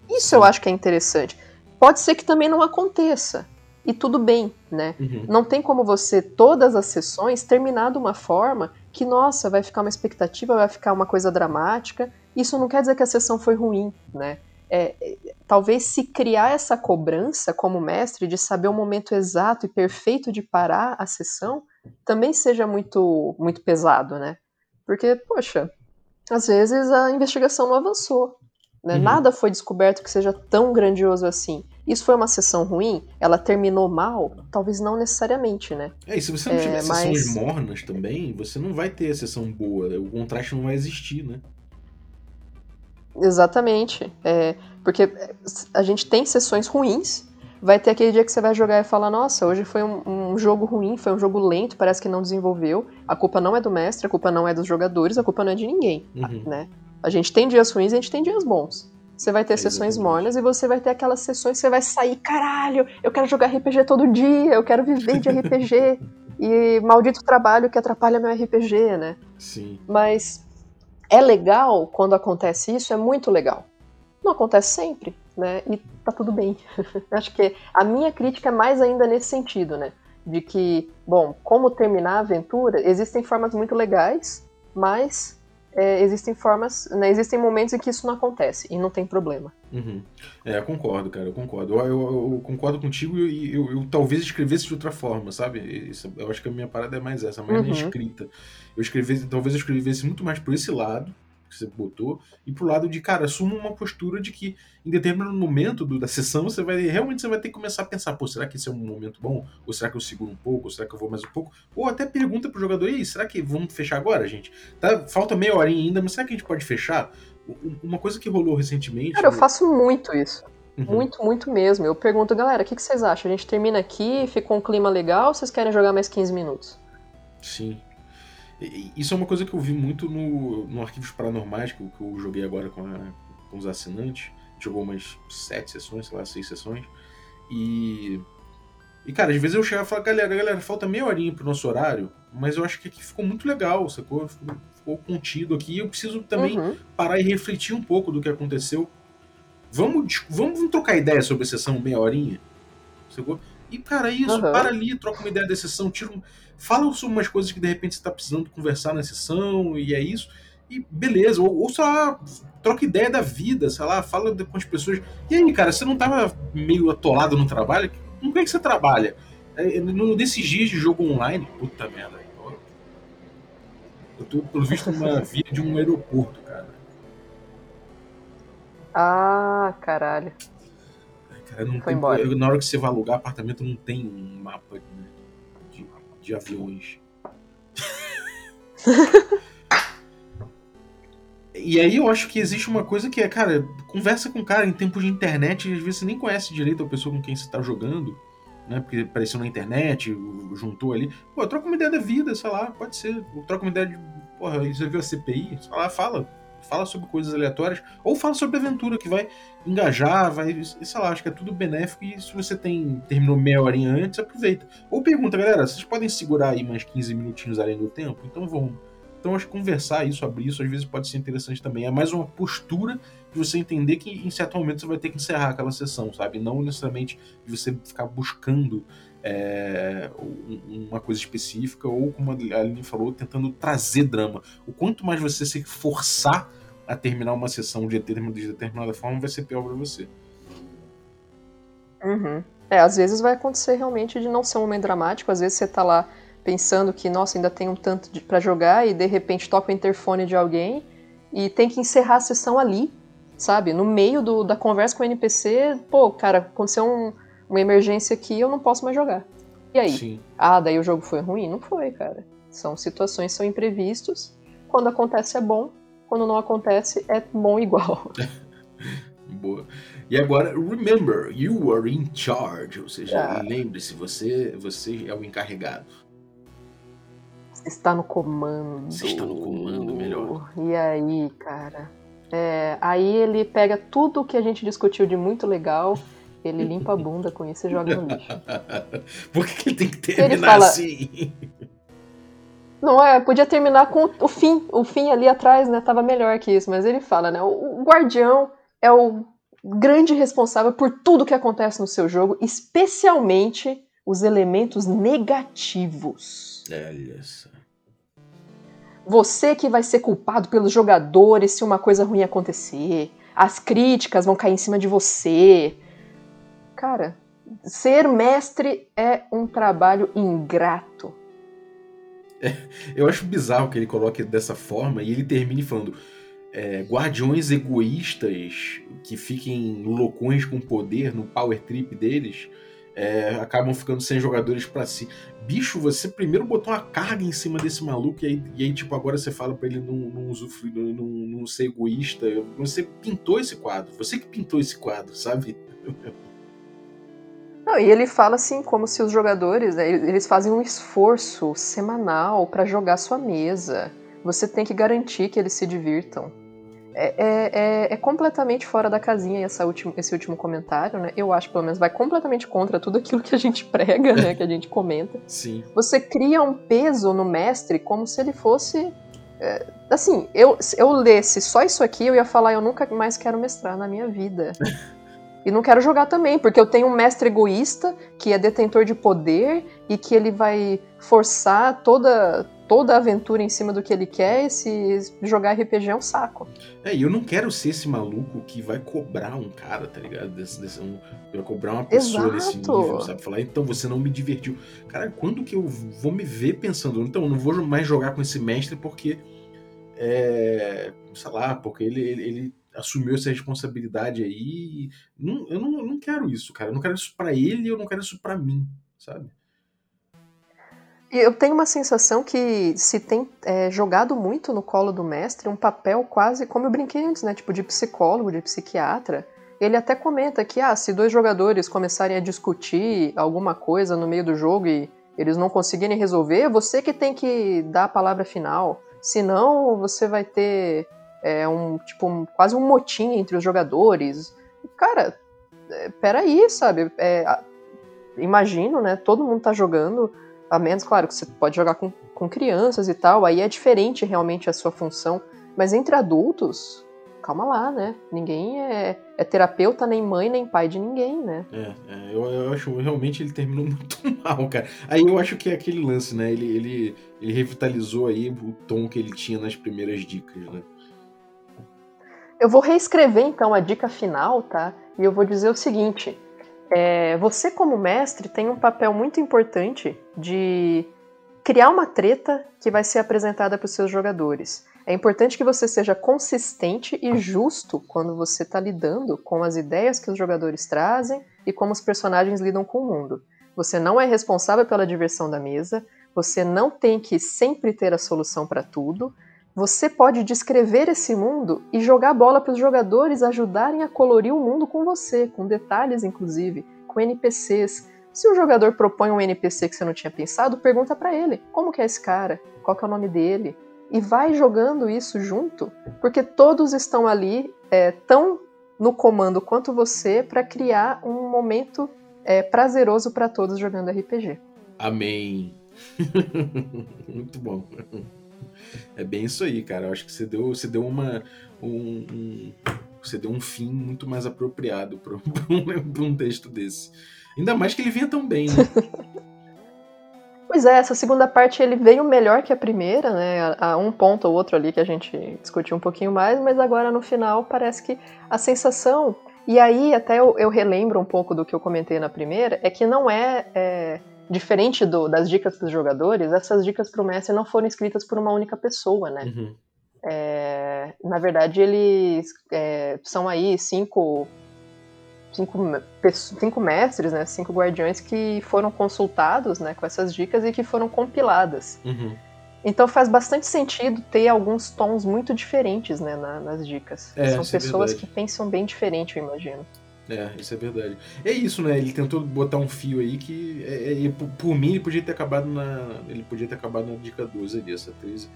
Isso eu acho que é interessante. Pode ser que também não aconteça. E tudo bem, né? Uhum. Não tem como você, todas as sessões, terminar de uma forma que, nossa, vai ficar uma expectativa, vai ficar uma coisa dramática. Isso não quer dizer que a sessão foi ruim, né? É, talvez se criar essa cobrança como mestre de saber o momento exato e perfeito de parar a sessão também seja muito muito pesado, né? Porque, poxa, às vezes a investigação não avançou, né? Uhum. Nada foi descoberto que seja tão grandioso assim. Isso foi uma sessão ruim? Ela terminou mal? Talvez não necessariamente, né? É, e se você não É, tiver mas- sessões mornas também, você não vai ter a sessão boa. O contraste não vai existir, né? Exatamente. É, porque a gente tem sessões ruins. Vai ter aquele dia que você vai jogar e falar: Nossa, hoje foi um, um jogo ruim, foi um jogo lento, parece que não desenvolveu. A culpa não é do mestre, a culpa não é dos jogadores, a culpa não é de ninguém. Uhum. Né? A gente tem dias ruins e a gente tem dias bons. Você vai ter É, sessões exatamente. mornas e você vai ter aquelas sessões que você vai sair, caralho, eu quero jogar RPG todo dia, eu quero viver de RPG. [laughs] e maldito trabalho que atrapalha meu RPG, né? Sim. Mas é legal quando acontece isso, é muito legal. Não acontece sempre, né? E tá tudo bem. [laughs] Acho que a minha crítica é mais ainda nesse sentido, né? De que, bom, como terminar a aventura, existem formas muito legais, mas é, existem formas, né, existem momentos em que isso não acontece e não tem problema. Uhum. É, eu concordo, cara, eu concordo. Eu, eu- eu concordo contigo e eu, eu talvez escrevesse de outra forma, sabe? Isso, eu acho que a minha parada é mais essa, mais Uhum. escrita. Eu escrevesse, talvez eu escrevesse muito mais por esse lado que você botou e pro lado de, cara, assuma uma postura de que em determinado momento do- da sessão você vai realmente você vai ter que começar a pensar, pô, será que esse é um momento bom? Ou será que eu seguro um pouco? Ou será que eu vou mais um pouco? Ou até pergunta pro jogador, e aí, será que vamos fechar agora, gente? Tá, falta meia horinha ainda, mas será que a gente pode fechar? Uma coisa que rolou recentemente. Cara, eu faço muito isso. Uhum. Muito, muito mesmo. Eu pergunto, galera, o que, que vocês acham? A gente termina aqui, ficou um clima legal ou vocês querem jogar mais 15 minutos? Sim. Isso é uma coisa que eu vi muito no, no Arquivos Paranormais, que, eu- que eu joguei agora com, a- com os assinantes. Jogou umas sete sessões, sei lá, seis sessões. E. E, cara, às vezes eu chegava e falava, galera, galera, falta meia horinha pro nosso horário, mas eu acho que aqui ficou muito legal, sacou? Ficou, ficou contido aqui. E eu preciso também Uhum. parar e refletir um pouco do que aconteceu. Vamos, dis- vamos trocar ideia sobre a sessão meia horinha? Sacou? E, cara, é isso, Aham. para ali, troca uma ideia da sessão, tira um, fala sobre umas coisas que de repente você tá precisando conversar na sessão, e é isso. E beleza, ou, ou sei lá, troca ideia da vida, sei lá, fala com as pessoas. E aí, cara, você não tava meio atolado no trabalho? Com quem é que você trabalha? É, no- Nesses dias de jogo online, puta merda. eu- Eu tô, pelo visto, numa [laughs] via de um aeroporto, cara. Ah, caralho. Não Foi embora. eu- na hora que você vai alugar apartamento, não tem um mapa né, de, de aviões. e aí eu acho que existe uma coisa que é, cara, conversa com o cara em tempos de internet, às vezes você nem conhece direito a pessoa com quem você tá jogando, né? Porque apareceu na internet, juntou ali. Pô, troca uma ideia da vida, sei lá, pode ser. Troca uma ideia de. Porra, você viu a CPI? Sei lá, fala. Fala sobre coisas aleatórias. Ou fala sobre aventura que vai engajar, vai. Sei lá, acho que é tudo benéfico e se você tem. terminou meia horinha antes, aproveita. Ou pergunta, galera, vocês podem segurar aí mais 15 minutinhos além do tempo? Então vamos. Então acho que conversar isso, abrir isso, às vezes pode ser interessante também. É mais uma postura de você entender que em certo momento você vai ter que encerrar aquela sessão, sabe? Não necessariamente de você ficar buscando é, um- uma coisa específica ou, como a Aline falou, tentando trazer drama. O quanto mais você se forçar a terminar uma sessão de determin- de determinada forma, vai ser pior pra você. Uhum. É, às vezes vai acontecer realmente de não ser um momento dramático, às vezes você tá lá pensando que, nossa, ainda tem um tanto pra jogar e de repente toca o interfone de alguém e tem que encerrar a sessão ali, sabe? No meio do- da conversa com o NPC, pô, cara, aconteceu um- uma emergência aqui, eu não posso mais jogar. E aí? Sim. Ah, daí o jogo foi ruim? Não foi, cara. São situações, são imprevistos. Quando acontece é bom, quando não acontece é bom igual. [laughs] Boa. E agora, remember, you are in charge. Ou seja, Ah. lembre-se, você, você é o encarregado. Você está no comando. Você está no comando, melhor. E aí, cara? É, aí ele pega tudo que a gente discutiu de muito legal, [laughs] ele limpa a bunda com isso e joga no lixo. [laughs] Por que, ele tem que terminar fala- assim? Não é, podia terminar com o fim. O fim ali atrás, né? Tava melhor que isso, mas ele fala, né? O guardião é o grande responsável por tudo que acontece no seu jogo, especialmente os elementos negativos. Olha só. Você que vai ser culpado pelos jogadores se uma coisa ruim acontecer. As críticas vão cair em cima de você. Cara, ser mestre é um trabalho ingrato. Eu acho bizarro que ele coloque dessa forma e ele termine falando é, guardiões egoístas que fiquem loucões com poder no power trip deles é, acabam ficando sem jogadores para si. Bicho, você primeiro botou uma carga em cima desse maluco e aí, e aí tipo, agora você fala para ele não, não usufruir, não, não ser egoísta. Você pintou esse quadro, você que pintou esse quadro, sabe? [laughs] Não, e ele fala assim, como se os jogadores, né, eles fazem um esforço semanal para jogar sua mesa. Você tem que garantir que eles se divirtam. É, é, é, é completamente fora da casinha essa último, esse último comentário, né? Eu acho, pelo menos, vai completamente contra tudo aquilo que a gente prega, né? que a gente comenta. [laughs] Sim. Você cria um peso no mestre como se ele fosse. É, assim, eu, eu lesse só isso aqui, eu ia falar, eu nunca mais quero mestrar na minha vida. [laughs] E não quero jogar também, porque eu tenho um mestre egoísta que é detentor de poder e que ele vai forçar toda toda a aventura em cima do que ele quer e se jogar RPG é um saco. É, e eu não quero ser esse maluco que vai cobrar um cara, tá ligado? Desse, desse, um, vai cobrar uma pessoa Exato. desse nível, sabe? Falar, então você não me divertiu. Cara, quando que eu vou me ver pensando, então eu não vou mais jogar com esse mestre porque. É, sei lá, porque ele, ele, ele assumiu essa responsabilidade aí. Não, eu, não, não quero isso, cara. Eu não quero isso pra ele, eu não quero isso pra mim, sabe? Eu tenho uma sensação que se tem é, jogado muito no colo do mestre um papel quase, como eu brinquei antes, né? Tipo de psicólogo, de psiquiatra. Ele até comenta que, ah, se dois jogadores começarem a discutir alguma coisa no meio do jogo e eles não conseguirem resolver, você que tem que dar a palavra final. Senão, você vai ter é, um, tipo, um, quase um motim entre os jogadores. Cara, é, peraí, sabe? É, imagino, né? Todo mundo tá jogando a menos, claro, que você pode jogar com, com crianças e tal, aí é diferente realmente a sua função. Mas entre adultos, calma lá, né? Ninguém é, é terapeuta, nem mãe, nem pai de ninguém, né? É, é eu, eu, acho realmente ele terminou [laughs] muito mal, cara. Aí eu acho que é aquele lance, né? Ele, ele, ele revitalizou aí o tom que ele tinha nas primeiras dicas, né? Eu vou reescrever então a dica final, tá? E eu vou dizer o seguinte: é, você, como mestre, tem um papel muito importante de criar uma treta que vai ser apresentada para os seus jogadores. É importante que você seja consistente e justo quando você está lidando com as ideias que os jogadores trazem e como os personagens lidam com o mundo. Você não é responsável pela diversão da mesa, você não tem que sempre ter a solução para tudo. Você pode descrever esse mundo e jogar bola para os jogadores ajudarem a colorir o mundo com você, com detalhes inclusive, com NPCs. Se o jogador propõe um NPC que você não tinha pensado, pergunta para ele: como que é esse cara? Qual é o nome dele? E vai jogando isso junto, porque todos estão ali é, tão no comando quanto você para criar um momento é, prazeroso para todos jogando RPG. Amém. [laughs] Muito bom. É bem isso aí, cara. Eu acho que você deu, você deu uma. Um, um, você deu um fim muito mais apropriado para um, [laughs] um texto desse. Ainda mais que ele vinha tão bem, né? Pois é, essa segunda parte ele veio melhor que a primeira, né? Há um ponto ou outro ali que a gente discutiu um pouquinho mais, mas agora no final parece que a sensação. E aí, até eu, eu relembro um pouco do que eu comentei na primeira, é que não é, é diferente do, das dicas para os jogadores, essas dicas para o mestre não foram escritas por uma única pessoa, né? Uhum. É, na verdade, eles é, são aí cinco, cinco, cinco mestres, né? Cinco guardiões que foram consultados né, com essas dicas e que foram compiladas. Uhum. Então faz bastante sentido ter alguns tons muito diferentes né, na, nas dicas. É, São é pessoas verdade. que pensam bem diferente, eu imagino. É, isso é verdade. É isso, né? Ele tentou botar um fio aí que, é, é, por, por mim, ele podia ter acabado na. Ele podia ter acabado na dica 12 ali. Essa 13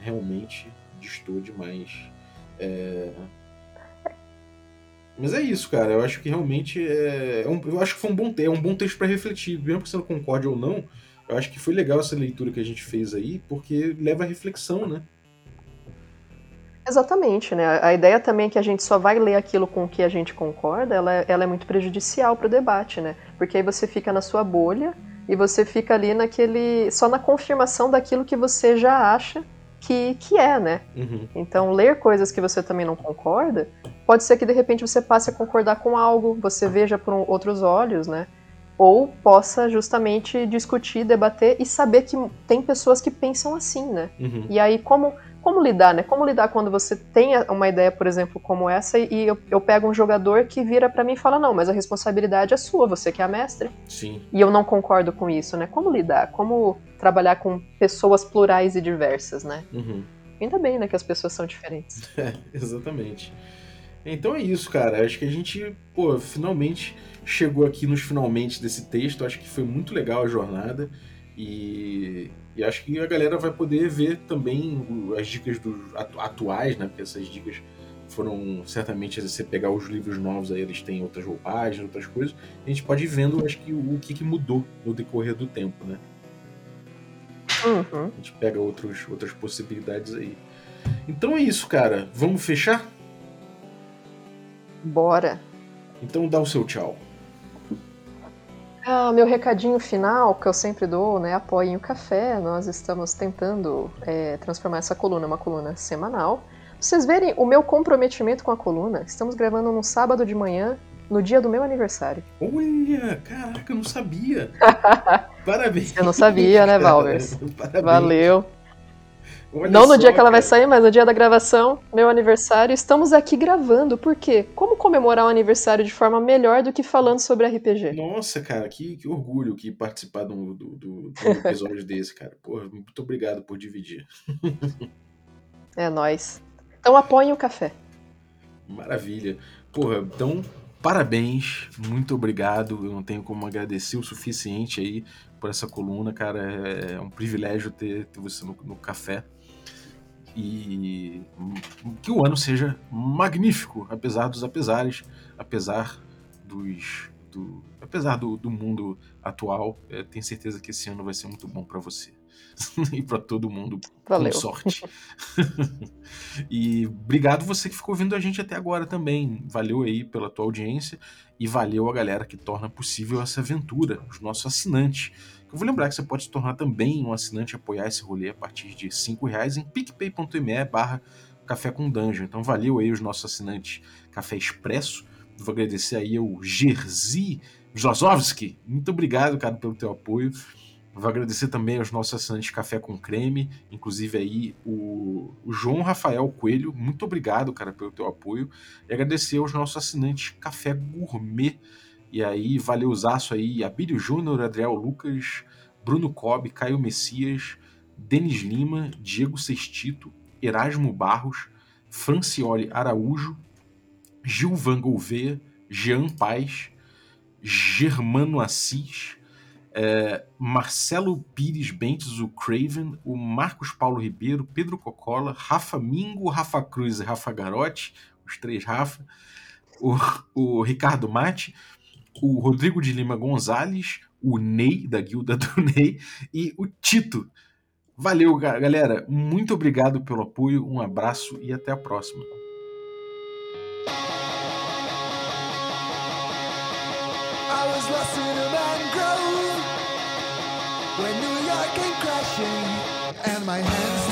realmente distou demais. É... Mas é isso, cara. Eu acho que realmente é. é um- eu acho que foi um bom, é um bom texto para refletir. Mesmo que você não concorde ou não, eu acho que foi legal essa leitura que a gente fez aí, porque leva a reflexão, né? Exatamente, né? A ideia também é que a gente só vai ler aquilo com o que a gente concorda, ela, é, ela é muito prejudicial para o debate, né? Porque aí você fica na sua bolha e você fica ali naquele. só na confirmação daquilo que você já acha que, que é, né? Uhum. Então, ler coisas que você também não concorda, pode ser que de repente você passe a concordar com algo, você veja por um- outros olhos, né? Ou possa justamente discutir, debater e saber que tem pessoas que pensam assim, né? Uhum. E aí, como, como lidar, né? Como lidar quando você tem uma ideia, por exemplo, como essa, e eu, eu pego um jogador que vira pra mim e fala, não, mas a responsabilidade é sua, você que é a mestre. Sim. E eu não concordo com isso, né? Como lidar? Como trabalhar com pessoas plurais e diversas, né? Uhum. Ainda bem, né, que as pessoas são diferentes. [laughs] É, exatamente. Então é isso, cara. Acho que a gente, pô, finalmente chegou aqui nos finalmente desse texto. Acho que foi muito legal a jornada. E, e acho que a galera vai poder ver também as dicas dos atu- atuais, né? Porque essas dicas foram certamente se você pegar os livros novos aí eles têm outras roupagens, outras coisas. A gente pode ir vendo, acho que o, o que, que mudou no decorrer do tempo, né? Uhum. A gente pega outros, outras possibilidades aí. Então é isso, cara. Vamos fechar? Bora. Então dá o seu tchau. Ah, meu recadinho final, que eu sempre dou, né? Apoiem o café. Nós estamos tentando é, transformar essa coluna em uma coluna semanal. Pra vocês verem o meu comprometimento com a coluna, estamos gravando num sábado de manhã, no dia do meu aniversário. Olha, caraca, eu não sabia. [laughs] Parabéns. Eu não sabia, né. [laughs] Valvers? Parabéns. Valeu. Olha Não no dia que ela vai sair, mas no dia da gravação, meu aniversário. Estamos aqui gravando. Por quê? Como comemorar o aniversário de forma melhor do que falando sobre RPG? Nossa, cara, que, que orgulho que participar do, do, do- do episódio [laughs] desse, cara. Porra, muito obrigado por dividir. [laughs] É nóis. Então apoiem o café. Maravilha. Porra, então, parabéns, muito obrigado. Eu não tenho como agradecer o suficiente aí por essa coluna, cara. É um privilégio ter, ter você no, no café. E que o ano seja magnífico, apesar dos apesares, apesar dos. Do, apesar do, do mundo atual, é, tenho certeza que esse ano vai ser muito bom pra você. [laughs] e pra todo mundo Valeu. com sorte. e obrigado você que ficou ouvindo a gente até agora também. Valeu aí pela tua audiência e valeu a galera que torna possível essa aventura, os nossos assinantes. Eu vou lembrar que você pode se tornar também um assinante e apoiar esse rolê a partir de R$ reais em picpay.me barra café com dungeon. Então valeu aí os nossos assinantes Café Expresso. Vou agradecer aí ao Jerzy Josowski. Muito obrigado, cara, pelo teu apoio. Vou agradecer também aos nossos assinantes Café com Creme, inclusive aí o, João Rafael Coelho. Muito obrigado, cara, pelo teu apoio. E agradecer aos nossos assinantes Café Gourmet. E aí, valeuzaço aí, Abílio Júnior, Adriel Lucas, Bruno Cobb, Caio Messias, Denis Lima, Diego Sextito, Erasmo Barros, Francioli Araújo, Gilvan Gouveia, Jean Paz, Germano Assis, é, Marcelo Pires Bentes, o Craven, o Marcos Paulo Ribeiro, Pedro Cocola, Rafa Mingo, Rafa Cruz e Rafa Garotti, os três Rafa, o, o Ricardo Mate, o Rodrigo de Lima Gonzalez, o Ney, da guilda do [laughs] Ney, e o Tito. Valeu, ga- galera. Muito obrigado pelo apoio, um abraço e até a próxima. And my hands